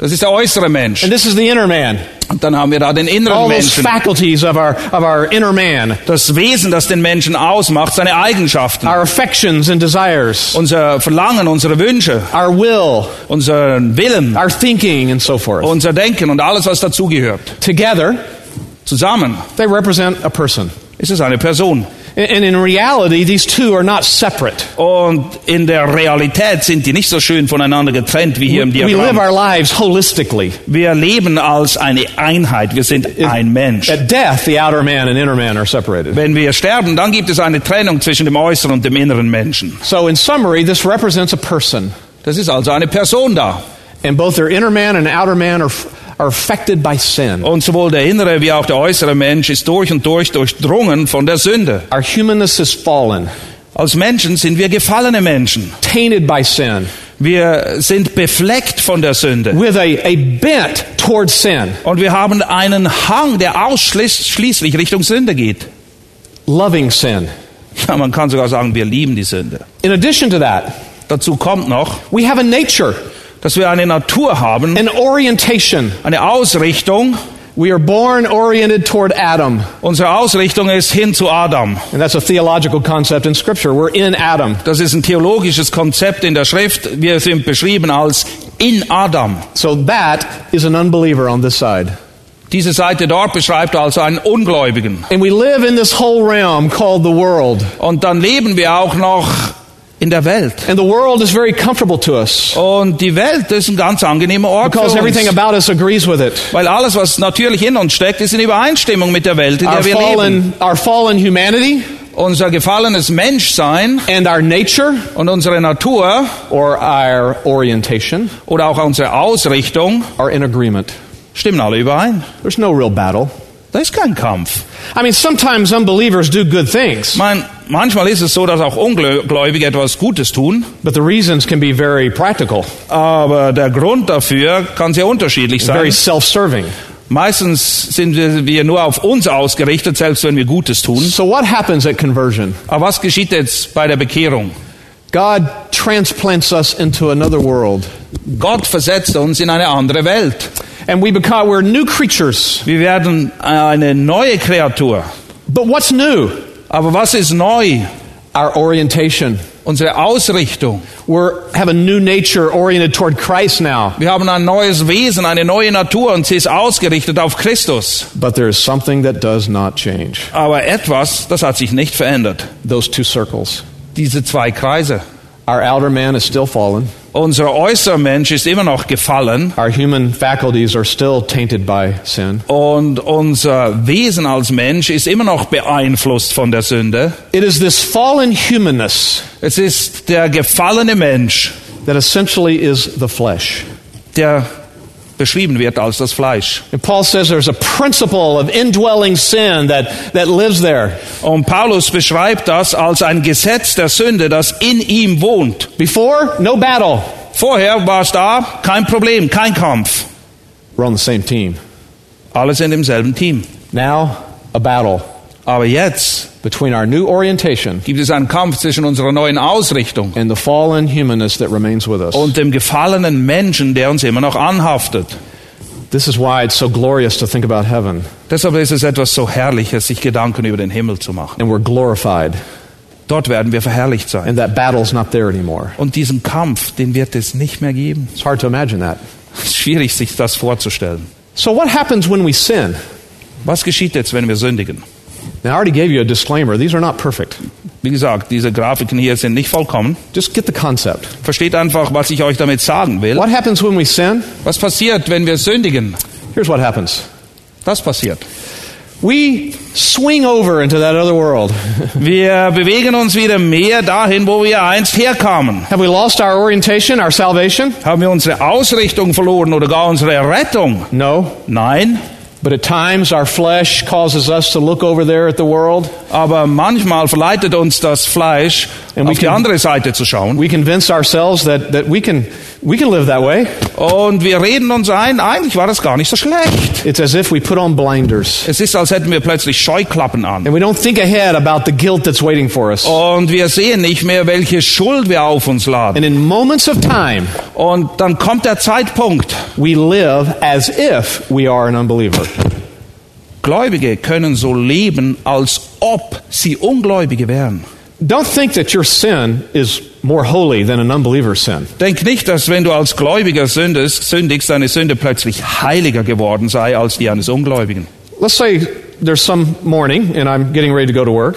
Das ist der äußere Mensch. And this is the inner man. Und dann haben wir da den inneren All those Menschen. faculties of our, of our inner man, Das Wesen, das den Menschen ausmacht, seine Eigenschaften. our affections and desires, Unser Verlangen, unsere Wünsche, our will, unseren Willen, our thinking, and so forth. unser Denken und alles, was dazugehört. Together, Zusammen they represent a person. ist es eine Person. And in reality, these two are not separate. Und in der Realität sind die nicht so schön voneinander getrennt wie hier im We live our lives holistically. Wir leben als eine Einheit. Wir sind ein Mensch. At death, the outer man and inner man are separated. Wenn wir sterben, dann gibt es eine Trennung zwischen dem äußeren und dem inneren Menschen. So, in summary, this represents a person. Das ist also eine Person da. And both their inner man and outer man are, are affected by sin. Und sowohl der innere wie auch der äußere Mensch ist durch und durch durchdrungen von der Sünde. Our humanness is fallen, Als Menschen sind wir gefallene Menschen. tainted by sin, Wir sind befleckt von der Sünde. with a, a bent towards sin, Und wir haben einen Hang, der ausschließlich Richtung Sünde geht. loving sin. Ja, man kann sogar sagen, wir lieben die Sünde. In addition to that, Dazu kommt noch, we have a nature, dass wir eine Natur haben, an orientation. eine Ausrichtung. We are born oriented toward Adam. Unsere Ausrichtung ist hin zu Adam. And that's a theological concept in Scripture. We're in Adam. Das ist ein theologisches Konzept in der Schrift. Wir sind beschrieben als in Adam. So that is an unbeliever on this side. Diese Seite dort beschreibt also einen Ungläubigen. And we live in this whole realm called the world. Und dann leben wir auch noch in der Welt. And the world is very comfortable to us Und die Welt ist ein ganz angenehmer Ort für because everything uns. about us agrees with it. Weil alles, was natürlich in uns steckt, ist in Übereinstimmung mit der Welt, in Our der wir leben. fallen, our fallen humanity Unser gefallenes Menschsein and our nature und unsere Natur or our orientation oder auch unsere Ausrichtung are in agreement. stimmen alle überein. There's no real battle. Da ist kein Kampf. I mean, sometimes unbelievers do good things, Man, manchmal ist es so, dass auch Ungläubige etwas Gutes tun, but the reasons can be very practical, aber der Grund dafür kann sehr unterschiedlich sein. very self serving. Meistens sind wir- wir nur auf uns ausgerichtet, selbst wenn wir Gutes tun. So, what happens at conversion? Aber was geschieht jetzt bei der Bekehrung? God transplants us into another world, Gott versetzt uns in eine andere Welt. and we become we're new creatures. Wir werden eine neue Kreatur. But what's new? Aber was ist neu? Our orientation. Unsere Ausrichtung. We have a new nature oriented toward Christ now. Wir haben ein neues Wesen, eine neue Natur und sie ist ausgerichtet auf Christus. But there is something that does not change. Aber etwas, das hat sich nicht verändert. Those two circles. Diese zwei Kreise. Our outer man is still fallen. Unser äußerer Mensch ist immer noch gefallen Our human faculties are still tainted by sin. und unser Wesen als Mensch ist immer noch beeinflusst von der Sünde. It is this fallen humanness Es ist der gefallene Mensch, that essentially is the flesh. der beschrieben wird als das Fleisch. And Paul says there's a principle of indwelling sin that, that lives there. Und Paulus beschreibt das als ein Gesetz der Sünde, das in ihm wohnt. Before, no battle. Vorher war es da, kein Problem, kein Kampf. We're on the same team. Alles in demselben Team. Now, a battle Aber jetzt between our new orientation gibt es einen Kampf zwischen unserer neuen Ausrichtung and the fallen humanness that remains with us. und dem gefallenen Menschen, der uns immer noch anhaftet. This is why it's so glorious to think about heaven. Deshalb ist es etwas so Herrliches, sich Gedanken über den Himmel zu machen. And we're glorified. Dort werden wir verherrlicht sein. And that battle's not there anymore. Und diesen Kampf, den wird es nicht mehr geben. It's hard to imagine that. Es ist schwierig, sich das vorzustellen. So, what happens when we sin? Was geschieht jetzt, wenn wir sündigen? Now, I already gave you a disclaimer. These are not perfect. Wie gesagt, diese Grafiken hier sind nicht vollkommen. Just get the concept. Versteht einfach, was ich euch damit sagen will. What happens when we sin? Was passiert, wenn wir sündigen? Here's what happens Das passiert. we swing over into that other world. Wir bewegen uns wieder mehr dahin, wo wir einst herkamen. Have we lost our orientation, our salvation? Haben wir unsere Ausrichtung verloren oder gar unsere Rettung? No. Nein. But at times our flesh causes us to look over there at the world. Aber manchmal verleitet uns das Fleisch, And we auf die andere Seite zu schauen. We convince ourselves that, that we, can, we can live that way. Und wir reden uns ein, eigentlich war das gar nicht so schlecht. It's as if we put on blinders Es ist, als hätten wir plötzlich Scheuklappen an. and we don't think ahead about the guilt that's waiting for us. Und wir sehen nicht mehr, welche Schuld wir auf uns laden. And in moments of time, Und dann kommt der Zeitpunkt. we live as if we are an unbeliever. Gläubige können so leben, als ob sie Ungläubige wären. Don't think that your sin is more holy than an unbeliever's sin. Denk nicht, dass wenn du als Gläubiger sündest, sündigst, deine Sünde plötzlich heiliger geworden sei als die eines Ungläubigen. Let's say there's some morning and I'm getting ready to go to work,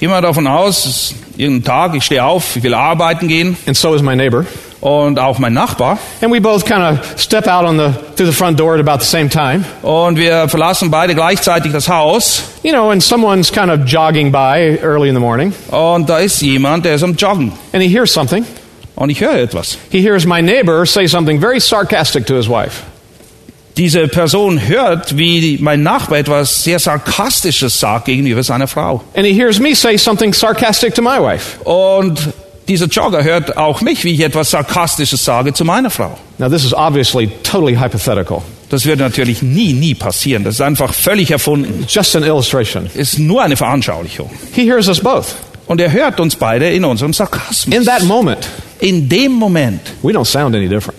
Geh mal davon aus, es ist irgendein Tag, ich stehe auf, ich will arbeiten gehen and so is my neighbor. Und auch mein Nachbar. And we both kind of step out on the through the front door at about the same time. Und wir verlassen beide gleichzeitig das Haus You know, and someone's kind of jogging by early in the morning, und da ist jemand, der ist am Joggen. and he hears something. Und ich höre etwas. He hears my neighbor say something very sarcastic to his wife. Diese Person hört, wie mein Nachbar etwas sehr Sarkastisches sagt gegenüber seiner Frau. And he hears me say something sarcastic to my wife. Und dieser Jogger hört auch mich, wie ich etwas Sarkastisches sage zu meiner Frau. Now, this is obviously totally hypothetical. Das wird natürlich nie, nie passieren. Das ist einfach völlig erfunden. Just an illustration. Ist nur eine Veranschaulichung. He hears us both. Und er hört uns beide in unserem Sarkasmus. In that moment, In dem Moment we don't sound any different.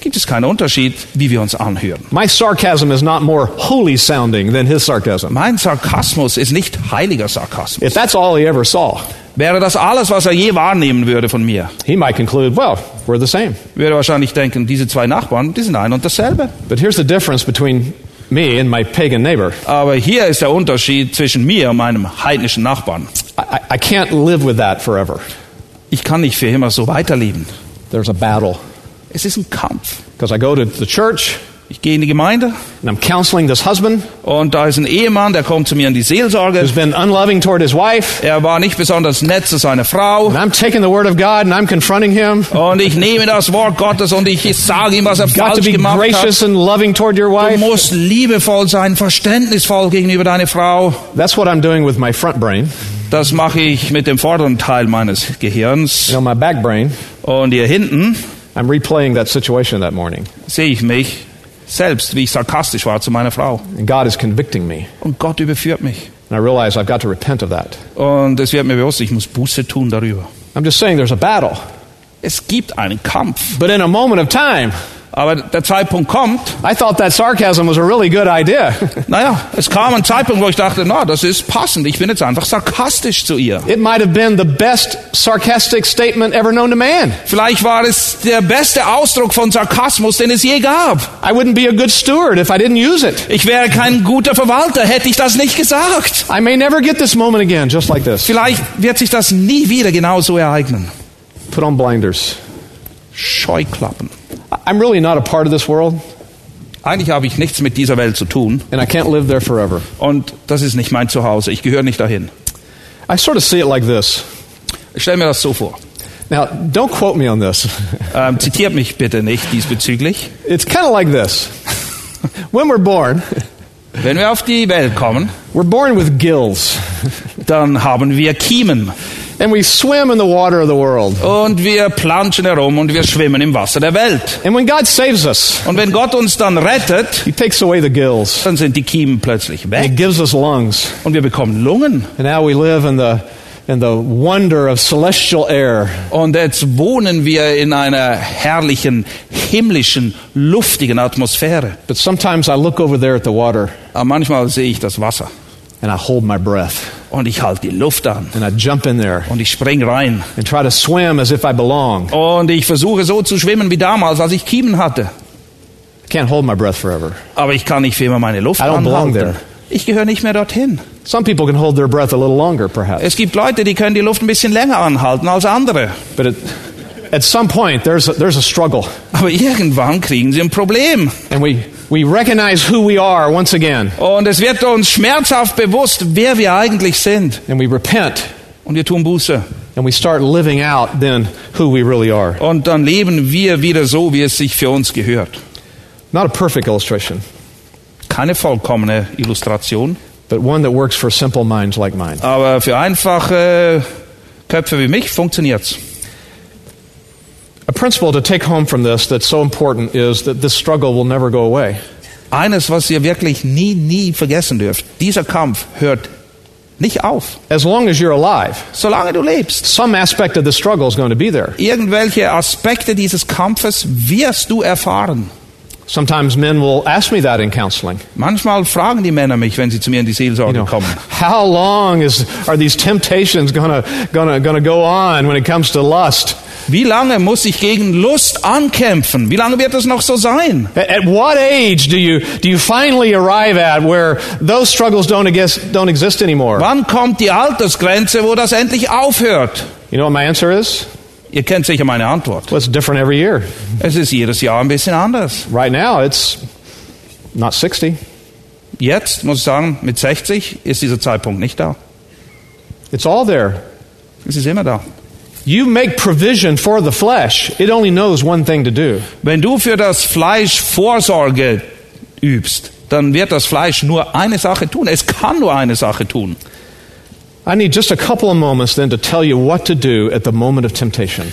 gibt es keinen Unterschied, wie wir uns anhören. My sarcasm is not more holy sounding than his sarcasm. Mein Sarkasmus ist nicht heiliger Sarkasmus. If that's all he ever saw, Wäre das alles, was er je wahrnehmen würde von mir, he might conclude, well, we're the same. würde wahrscheinlich denken, diese zwei Nachbarn, die sind ein und dasselbe. But here's the difference between me and my pagan neighbor Aber hier ist der Unterschied zwischen mir und meinem heidnischen Nachbarn. I- I can't live with that forever. Ich kann nicht für immer so weiterleben. There's a battle. Es ist ein Kampf. Because I go to the church Ich gehe in die Gemeinde and I'm counseling this husband und da ist ein Ehemann, der kommt zu mir in die Seelsorge. who's been unloving toward his wife. Er war nicht besonders nett zu seiner Frau. And I'm taking the word of God and I'm confronting him. Und ich nehme das Wort Gottes und ich sage ihm, was er Got to falsch be gemacht hat. gracious and loving toward your Du wife. musst liebevoll sein, verständnisvoll gegenüber deiner Frau. That's what I'm doing with my front brain. Das mache ich mit dem vorderen Teil meines Gehirns. You know, my back brain. Und hier hinten I'm replaying that situation that morning. sehe ich mich selbst, wie ich sarkastisch war zu meiner Frau. God is convicting me. Und Gott überführt mich. And I realize I've got to repent of that. Und es wird mir bewusst, ich muss Buße tun darüber. I'm just saying there's a battle. Es gibt einen Kampf. But in a moment of time, Aber der Zeitpunkt kommt, I thought that sarcasm was a really good idea. naja, es kam ein Zeitpunkt, wo ich dachte, na, das ist passend. Ich bin jetzt einfach sarkastisch zu ihr. It might have been the best sarcastic statement ever known to man. Vielleicht war es der beste Ausdruck von Sarkasmus, den es je gab. I wouldn't be a good steward if I didn't use it. Ich wäre kein guter Verwalter, hätte ich das nicht gesagt. I may never get this moment again, just like this. Vielleicht wird sich das nie wieder genauso ereignen. Put on blinders. Scheuklappen. I'm really not a part of this world, Eigentlich habe ich nichts mit dieser Welt zu tun and I can't live there forever. und das ist nicht mein Zuhause. Ich gehöre nicht dahin. I sort of see it like this. Ich stelle mir das so vor. Now, don't quote me on this. Ähm, zitiert mich bitte nicht diesbezüglich. It's kind of like this. When we're born, Wenn wir auf die Welt kommen, we're born with gills, dann haben wir Kiemen and we swim in the water of the world. und wir planschen herum und wir schwimmen im Wasser der Welt. And when God saves us, Und wenn Gott uns dann rettet, He takes away the gills. dann sind die Kiemen plötzlich He weg gives us lungs. und wir bekommen Lungen. And now we live in the, in the wonder of celestial air. Und jetzt wohnen wir in einer herrlichen, himmlischen, luftigen Atmosphäre. But sometimes I look over there at the water Aber manchmal sehe ich das Wasser and I hold my breath und ich halte die Luft an and I jump in there und ich spring rein. and try to swim as if I belong. Und ich versuche so zu schwimmen wie damals, als ich Kiemen hatte. I can't hold my breath forever. Aber ich kann nicht für immer meine Luft I don't belong anhalten. there. Ich gehöre nicht mehr dorthin. Some people can hold their breath a little longer, perhaps. Es gibt Leute, die können die Luft ein bisschen länger anhalten als andere. But at, at some point, there's a, there's a struggle. Aber irgendwann kriegen sie ein Problem. And we, we recognize who we are once again. Und es wird uns schmerzhaft bewusst, wer wir eigentlich sind. And we repent. Und wir tun Buße. And we start living out then who we really are. Und dann leben wir wieder so, wie es sich für uns gehört. Not a perfect illustration, Keine vollkommene Illustration, but one that works for simple minds like mine. aber für einfache Köpfe wie mich funktioniert's. A principle to take home from this that's so important is that this struggle will never go away. Eines, was ihr wirklich nie, nie vergessen dürft. Dieser Kampf hört nicht auf, As long as you're alive, solange du lebst. some aspect of the struggle is going to be there. Irgendwelche Aspekte dieses Kampfes wirst du erfahren. Sometimes men will ask me that in counseling. Manchmal fragen die Männer mich, wenn sie zu mir in die Seelsorge You know, kommen. how long is are these temptations gonna gonna gonna go on when it comes to lust? Wie lange muss ich gegen Lust ankämpfen? Wie lange wird es noch so sein? At, at what age do you do you finally arrive at where those struggles don't exist don't exist anymore? Wann kommt die Altersgrenze, wo das endlich aufhört? You know what my answer is? Ihr kennt sicher meine Antwort. Well, it's different every year. Es ist jedes Jahr ein bisschen anders. Right now, it's not 60. Jetzt muss ich sagen, mit 60 ist dieser Zeitpunkt nicht da. It's all there. Es ist immer da. You make provision for the flesh. It only knows one thing to do. Wenn du für das Fleisch Vorsorge übst, dann wird das Fleisch nur eine Sache tun. Es kann nur eine Sache tun. I need just a couple of moments then to tell you what to do at the moment of temptation.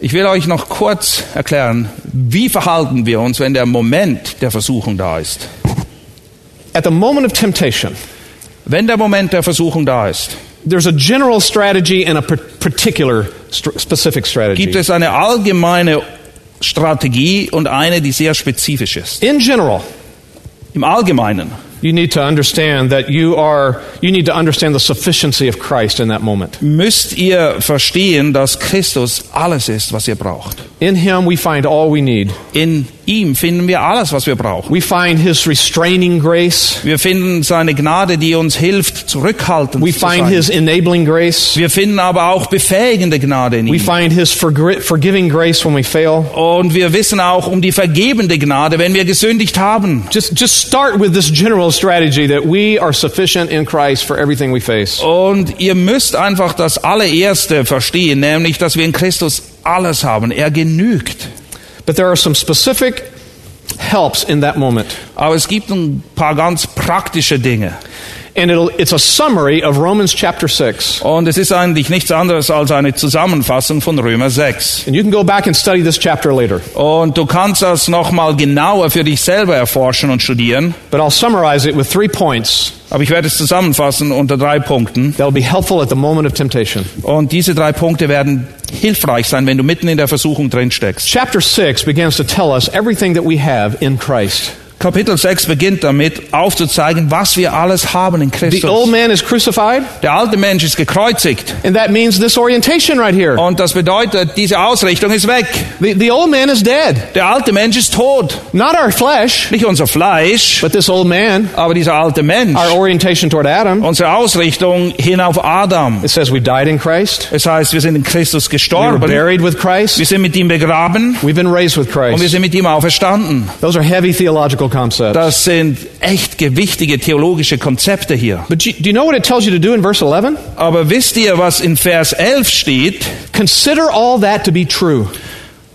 Ich will euch noch kurz erklären, wie verhalten wir uns, wenn der Moment der Versuchung da ist. At the moment of temptation, Wenn der Moment der Versuchung da ist, there's a general strategy and a par- particular specific strategy. gibt es eine allgemeine Strategie und eine, die sehr spezifisch ist. In general, Im Allgemeinen you need to understand that you are you need to understand the sufficiency of Christ in that moment. müsst ihr verstehen, dass Christus alles ist, was ihr braucht. In him we find all we need. In ihm finden wir alles, was wir brauchen. We find his restraining grace. Wir finden seine Gnade, die uns hilft, zurückhaltend We zu find sein. his enabling grace. Wir finden aber auch befähigende Gnade in We ihm. find his forgiving grace when we fail. Und wir wissen auch um die vergebende Gnade, wenn wir gesündigt haben. Just just start with this general strategy that we are sufficient in Christ for everything we face. Und ihr müsst einfach das allererste verstehen, nämlich, dass wir in Christus alles haben. Er genügt. But there are some specific helps in that moment. Aber es gibt ein paar ganz praktische Dinge. And it'll, it's a summary of Romans chapter 6. Und es ist eigentlich nichts anderes als eine Zusammenfassung von Römer 6. And you can go back and study this chapter later. Und du kannst das nochmal genauer für dich selber erforschen und studieren. But I'll summarize it with three points Aber ich werde es zusammenfassen unter drei Punkten. that'll be helpful at the moment of temptation. Und diese drei Punkte werden hilfreich sein, wenn du mitten in der Versuchung drin steckst. Chapter 6 begins to tell us everything that we have in Christ. Kapitel 6 beginnt damit aufzuzeigen, was wir alles haben in The old Christus. man is crucified, Der alte Mensch ist gekreuzigt and that means this orientation right here. und das bedeutet, diese Ausrichtung ist weg. The, the old man is dead. Der alte Mensch ist tot. Not our flesh, Nicht unser Fleisch, but this old man, aber dieser alte Mensch. our orientation toward Adam. Unsere Ausrichtung hin auf Adam. It says we died in Christ. Es heißt, wir sind in Christus We were gestorben. buried with Wir Christ. sind mit ihm begraben We've been raised with und wir Christ. sind mit ihm auferstanden. Those are heavy theological concepts. Das sind echt gewichtige theologische Konzepte hier. But do you know what it tells you to do in verse 11? Aber wisst ihr, was in Vers 11 steht? Consider all that to be true.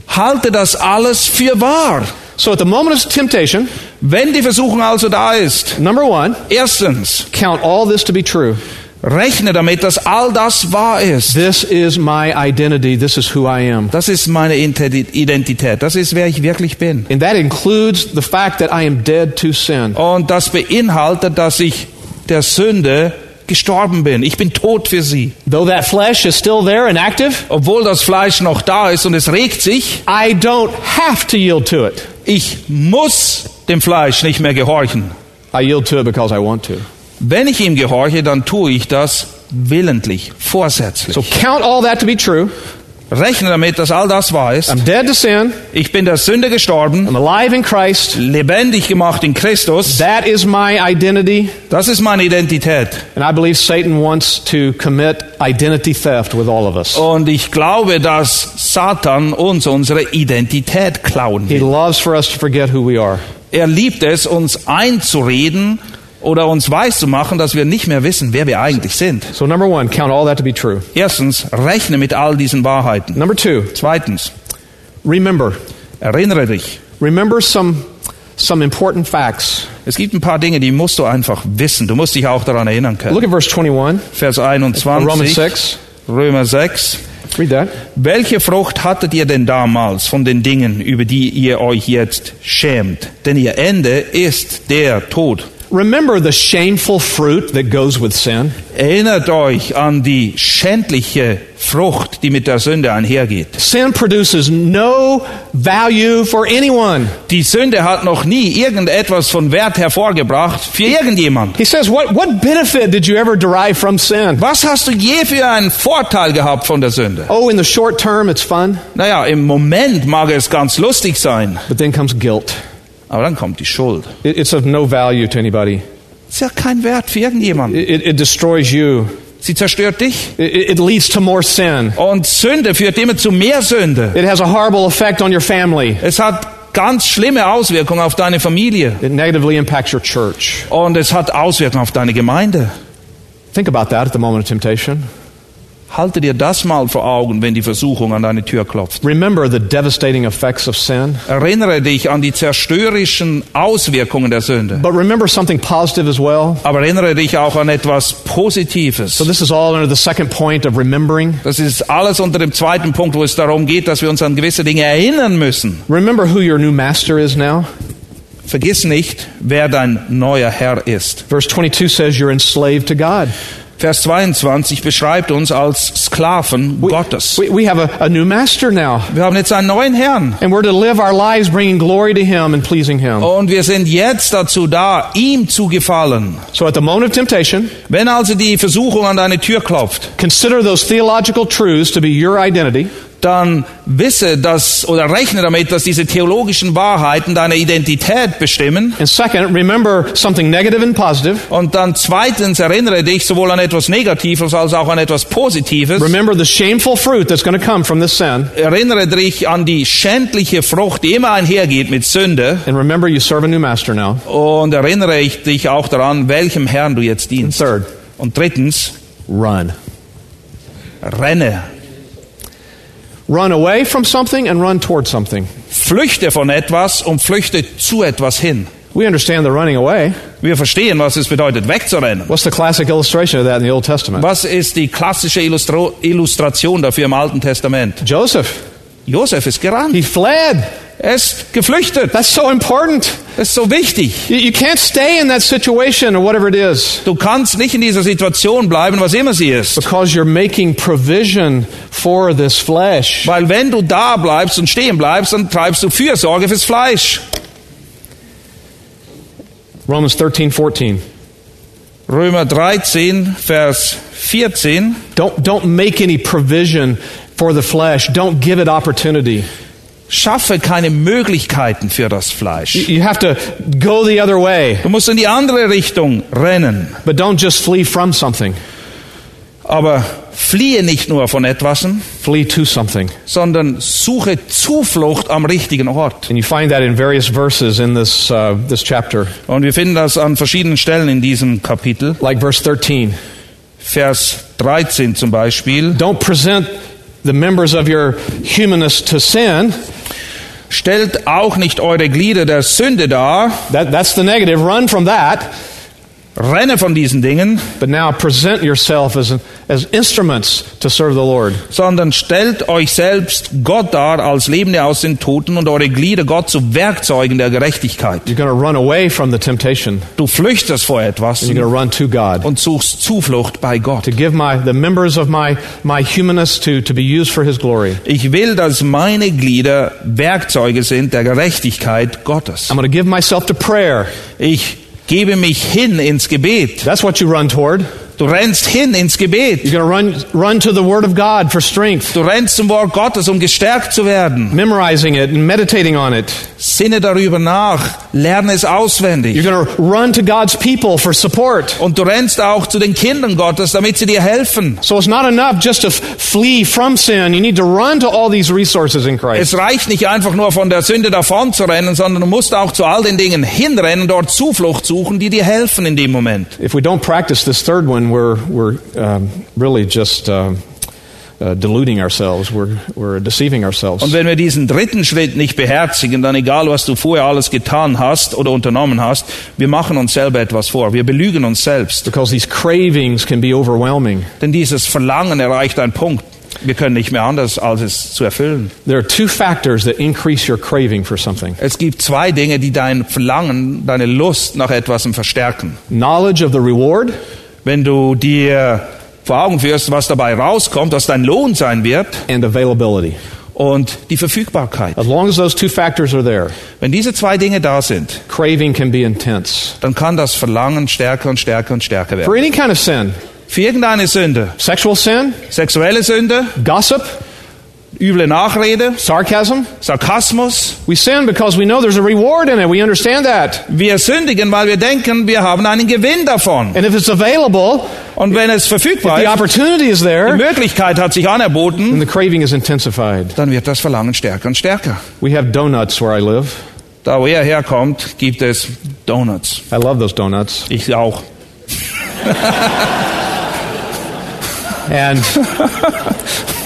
Halte das alles für wahr. So at the moment of temptation, Wenn die Versuchung also da ist, number one, erstens, count all this to be true. Rechne damit, dass all das wahr ist. This is my identity. This is who I am. Das ist meine Identität. Das ist, wer ich wirklich bin. And that includes the fact that I am dead to sin. Und das beinhaltet, dass ich der Sünde gestorben bin. Ich bin tot für sie. Though that flesh is still there and active, Obwohl das Fleisch noch da ist und es regt sich, I don't have to yield to it. ich muss dem Fleisch nicht mehr gehorchen. I yield to it because I want to. Wenn ich ihm gehorche, dann tue ich das willentlich, vorsätzlich. So count all that to be true. Rechne damit, dass all das wahr ist. I'm dead to sin. Ich bin der Sünde gestorben, I'm alive in Christ. lebendig gemacht in Christus. That is my identity. Das ist meine Identität. And I believe Satan wants to commit identity theft with all of us. Und ich glaube, dass Satan uns unsere Identität klauen He will. loves for us to forget who we are. Er liebt es, uns einzureden oder uns weiszumachen, dass wir nicht mehr wissen, wer wir eigentlich sind. So number one, count all that to be true. Erstens, rechne mit all diesen Wahrheiten. Number two, Zweitens, remember. erinnere dich. Remember some some important facts. Es gibt ein paar Dinge, die musst du einfach wissen. Du musst dich auch daran erinnern können. Look at verse 21, Vers Romans 21, 6. Römer 6. Read that. Welche Frucht hattet ihr denn damals von den Dingen, über die ihr euch jetzt schämt? Denn ihr Ende ist der Tod. Remember the shameful fruit that goes with sin. Erinnert euch an die schändliche Frucht, die mit der Sünde einhergeht. Sin produces no value for anyone. Die Sünde hat noch nie irgendetwas von Wert hervorgebracht für irgendjemand. He says, what, what benefit did you ever derive from sin? Was hast du je für einen Vorteil gehabt von der Sünde? Oh, in the short term, it's fun, Naja, im Moment mag es ganz lustig sein, but then comes guilt. Aber dann kommt die Schuld. It- It's of no value to anybody. Ist ja kein Wert für irgendjemanden. It, it, destroys you. Sie zerstört dich. It, it leads to more sin. Und Sünde führt immer zu mehr Sünde. It has a horrible effect on your family. Es hat ganz schlimme Auswirkungen auf deine Familie. It negatively impacts your church. Und es hat Auswirkungen auf deine Gemeinde. Think about that at the moment of temptation. Halte dir das mal vor Augen, wenn die Versuchung an deine Tür klopft. Remember the devastating effects of sin. Erinnere dich an die zerstörerischen Auswirkungen der Sünde. But remember something positive as well. Aber erinnere dich auch an etwas Positives. So this is all under the second point of remembering. Das ist alles unter dem zweiten Punkt, wo es darum geht, dass wir uns an gewisse Dinge erinnern müssen. Remember who your new master is now. Vergiss nicht, wer dein neuer Herr ist. Verse 22 says you're enslaved to God. Vers 22 beschreibt uns als Sklaven We, Gottes. we, we have a, a new master now. Wir haben jetzt einen neuen Herrn. And we're to live our lives bringing glory to Him and pleasing Him. Und wir sind jetzt dazu da, ihm zu gefallen. So at the moment of temptation, Wenn also die Versuchung an deine Tür klopft, consider those theological truths to be your identity. Dann wisse das oder rechne damit, dass diese theologischen Wahrheiten deine Identität bestimmen. And second, remember something negative and positive. Und dann zweitens erinnere dich sowohl an etwas Negatives als auch an etwas Positives. Remember the shameful fruit that's going to come from this sin. Erinnere dich an die schändliche Frucht, die immer einhergeht mit Sünde. And remember you serve a new master now. Und erinnere ich dich auch daran, welchem Herrn du jetzt And dienst. third, Und drittens, run. renne. Run away from something and run toward something. Flüchte von etwas und flüchte zu etwas hin. We understand the running away. Wir verstehen, was es bedeutet, wegzurennen. What's the classic illustration of that in the Old Testament? Was ist die klassische Illustro Illustration dafür im Alten Testament? Joseph. Josef ist gerannt. He fled. Er ist geflüchtet. That's so important. Das ist so wichtig. You, you can't stay in that situation or whatever it is Du kannst nicht in dieser Situation bleiben, was immer sie ist. because you're making provision for this flesh. Weil wenn du da bleibst und stehen bleibst, dann treibst du Fürsorge fürs Fleisch. Romans 13, 14. Römer 13, Vers 14. Don't, don't make any provision for the flesh. Don't give it opportunity. Schaffe keine Möglichkeiten für das Fleisch. You have to go the other way, Du musst in die andere Richtung rennen. but don't just flee from something. Aber fliehe nicht nur von etwas, Flee to something. sondern suche Zuflucht am richtigen Ort. And you find that in various verses in this, uh, this chapter, Und wir finden das an verschiedenen Stellen in diesem Kapitel. like verse 13. Vers 13 zum Beispiel. Don't present the members of your humanness to sin. Stellt auch nicht eure Glieder der Sünde dar. That, that's the negative. Run from that. Renne von diesen Dingen, But now present yourself as, as instruments to serve the Lord. sondern stellt euch selbst Gott dar als Lebende aus den Toten und eure Glieder Gott zu Werkzeugen der Gerechtigkeit. You're going to run away from the temptation. Du flüchtest vor etwas You're going to run to God. und suchst Zuflucht bei Gott. To give my, the members of my, my humanness to, to be used for His glory. Ich will, dass meine Glieder Werkzeuge sind der Gerechtigkeit Gottes. I'm going to give myself to prayer. Ich gebe mich hin ins Gebet. That's what you run toward. Du rennst hin ins Gebet. You're going to run, run to the Word of God for strength, Du rennst zum Wort Gottes, um gestärkt zu werden. memorizing it and meditating on it. Sinne darüber nach, lerne es auswendig. You're going to run to God's people for support. Und du rennst auch zu den Kindern Gottes, damit sie dir helfen. So it's not enough just to flee from sin. You need to run to all these resources in Christ. Es reicht nicht einfach nur von der Sünde davon zu rennen, sondern du musst auch zu all den Dingen hinrennen, dort Zuflucht suchen, die dir helfen in dem Moment. If we don't practice this third one, we're, we're um, really just um, deluding ourselves. We're, we're deceiving ourselves. Und wenn wir diesen dritten Schritt nicht beherzigen, dann egal, was du vorher alles getan hast oder unternommen hast, wir machen uns selber etwas vor. Wir belügen uns selbst. Because these cravings can be overwhelming. Denn dieses Verlangen erreicht einen Punkt. Wir können nicht mehr anders, als es zu erfüllen. There are two factors that increase your craving for something Es gibt zwei Dinge, die dein Verlangen, deine Lust nach etwas verstärken. knowledge of the reward Wenn du dir vor Augen führst, was dabei rauskommt, was dein Lohn sein wird and availability. und die Verfügbarkeit. As long as those two factors are there, Wenn diese zwei Dinge da sind, craving can be intense. dann kann das Verlangen stärker und stärker und stärker For werden. any kind of sin Für irgendeine Sünde, sexual sin, sexuelle Sünde, gossip, üble Nachrede, sarcasm Sarkasmus. we sin because we know there's a reward in it. We understand that. Wir sündigen, weil wir denken, wir haben einen Gewinn davon. And if it's available, Und wenn es verfügbar the ist, opportunity is die there, Möglichkeit hat sich anerboten, then the craving is intensified. dann wird das Verlangen stärker und stärker. We have donuts where I live. Da, wo er herkommt, gibt es Donuts. I love those donuts. Ich auch. And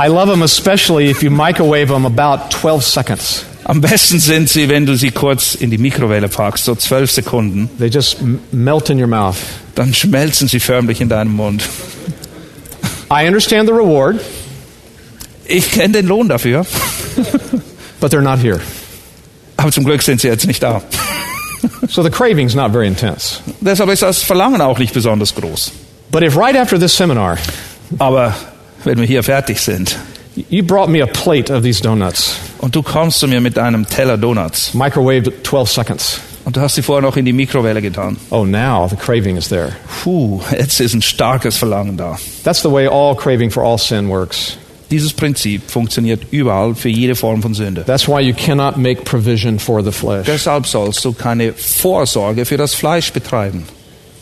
I love them especially if you microwave them about 12 seconds. Am besten sind sie, wenn du sie kurz in die Mikrowelle packst, so zwölf Sekunden. They just melt in your mouth. Dann schmelzen sie förmlich in deinem Mund. I understand the reward, Ich kenne den Lohn dafür, but they're not here. aber zum Glück sind sie jetzt nicht da. So the craving's not very intense. Deshalb ist das Verlangen auch nicht besonders groß. But if right after this seminar Aber wenn wir hier fertig sind you brought me a plate of these donuts, und du kommst zu mir mit einem Teller Donuts microwaved at 12 seconds, und du hast sie vorher noch in die Mikrowelle getan, oh, now the craving is there. puh, jetzt ist ein starkes Verlangen da. That's the way all craving for all sin works. Dieses Prinzip funktioniert überall für jede Form von Sünde. That's why you cannot make provision for the flesh. Deshalb sollst du keine Vorsorge für das Fleisch betreiben.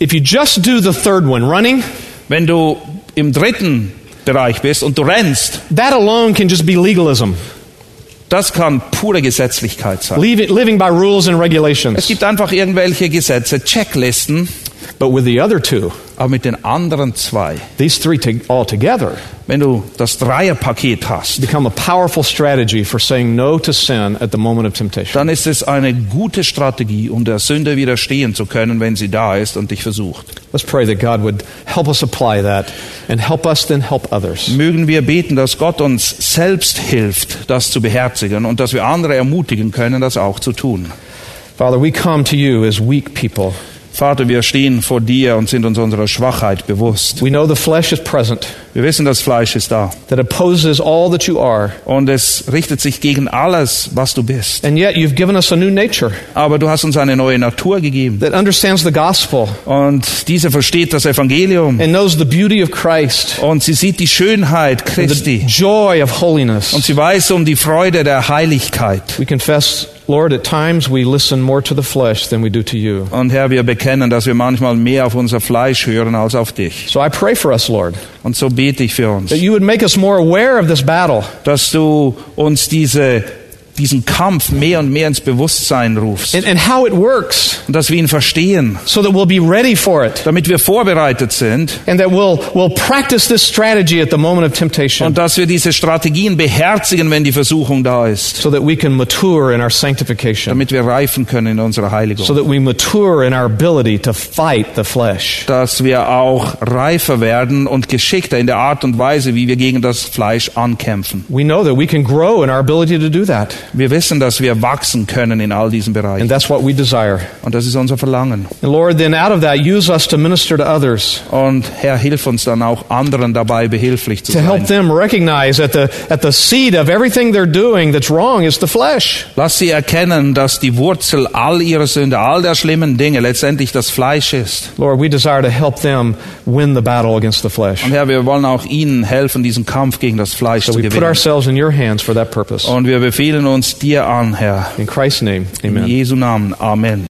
If you just do the third one, running, Wenn du im dritten Bereich bist und du rennst, that alone can just be legalism, das kann pure Gesetzlichkeit sein. Living by rules and Es regulations. gibt einfach irgendwelche Gesetze, Checklisten, But with the other two, aber mit den anderen zwei, these three to, all together, wenn du das Dreierpaket hast, become a powerful strategy for saying no to sin at the moment of temptation. dann ist es eine gute Strategie, um der Sünde widerstehen zu können, wenn sie da ist und dich versucht. Let's pray that God would help us apply that and help us then help others. Mögen wir beten, dass Gott uns selbst hilft, das zu beherzigen und dass wir andere ermutigen können, das auch zu tun. Father, we come to you as weak people. Vater, wir stehen vor dir und sind uns unserer Schwachheit bewusst. We know the flesh is present, Wir wissen, das Fleisch ist da. that opposes all that you are. Und es richtet sich gegen alles, was du bist. And yet you've given us a new nature Aber du hast uns eine neue Natur gegeben. that understands the gospel Und diese versteht das Evangelium. and knows the beauty of Christ, Und sie sieht die Schönheit the Christi. joy of holiness. Und sie weiß um die Freude der Heiligkeit. We confess, Lord, at times we listen more to the flesh than we do to you. Und Herr, wir bekennen, dass wir manchmal mehr auf unser Fleisch hören als auf dich. So I pray for us, Lord, Und so bete ich für uns, that you would make us more aware of this battle, dass du uns diese, diesen Kampf mehr und mehr ins Bewusstsein rufst. and, and how it works, Und dass wir ihn verstehen, so that we'll be ready for it, damit wir vorbereitet sind and that we'll, we'll practice this strategy at the moment of temptation, und dass wir diese Strategien beherzigen, wenn die Versuchung da ist, so that we can mature in our sanctification, damit wir reifen können in unserer so Heiligung. that we mature in our ability to fight the flesh. Dass wir auch reifer werden und geschickter in der Art und Weise, wie wir gegen das Fleisch ankämpfen. We know that we can grow in our ability to do that, Wir wissen, dass wir wachsen können in all diesen and Bereichen. that's what we desire. Und das ist unser Verlangen. And Lord, then out of that, use us to minister to others, Und Herr, hilf uns dann auch anderen dabei behilflich zu to help sein. them recognize that the, at the seed of everything they're doing that's wrong is the flesh. Lass sie erkennen, dass die Wurzel all ihrer Sünde, all der schlimmen Dinge letztendlich das Fleisch ist. Lord, we desire to help them win the battle against the flesh. Und Herr, wir wollen auch ihnen helfen, diesen Kampf gegen das Fleisch So zu we put gewinnen. ourselves in your hands for that purpose. Und wir befehlen uns dir an, Herr. In Christ's name, In amen. Jesu Namen. Amen.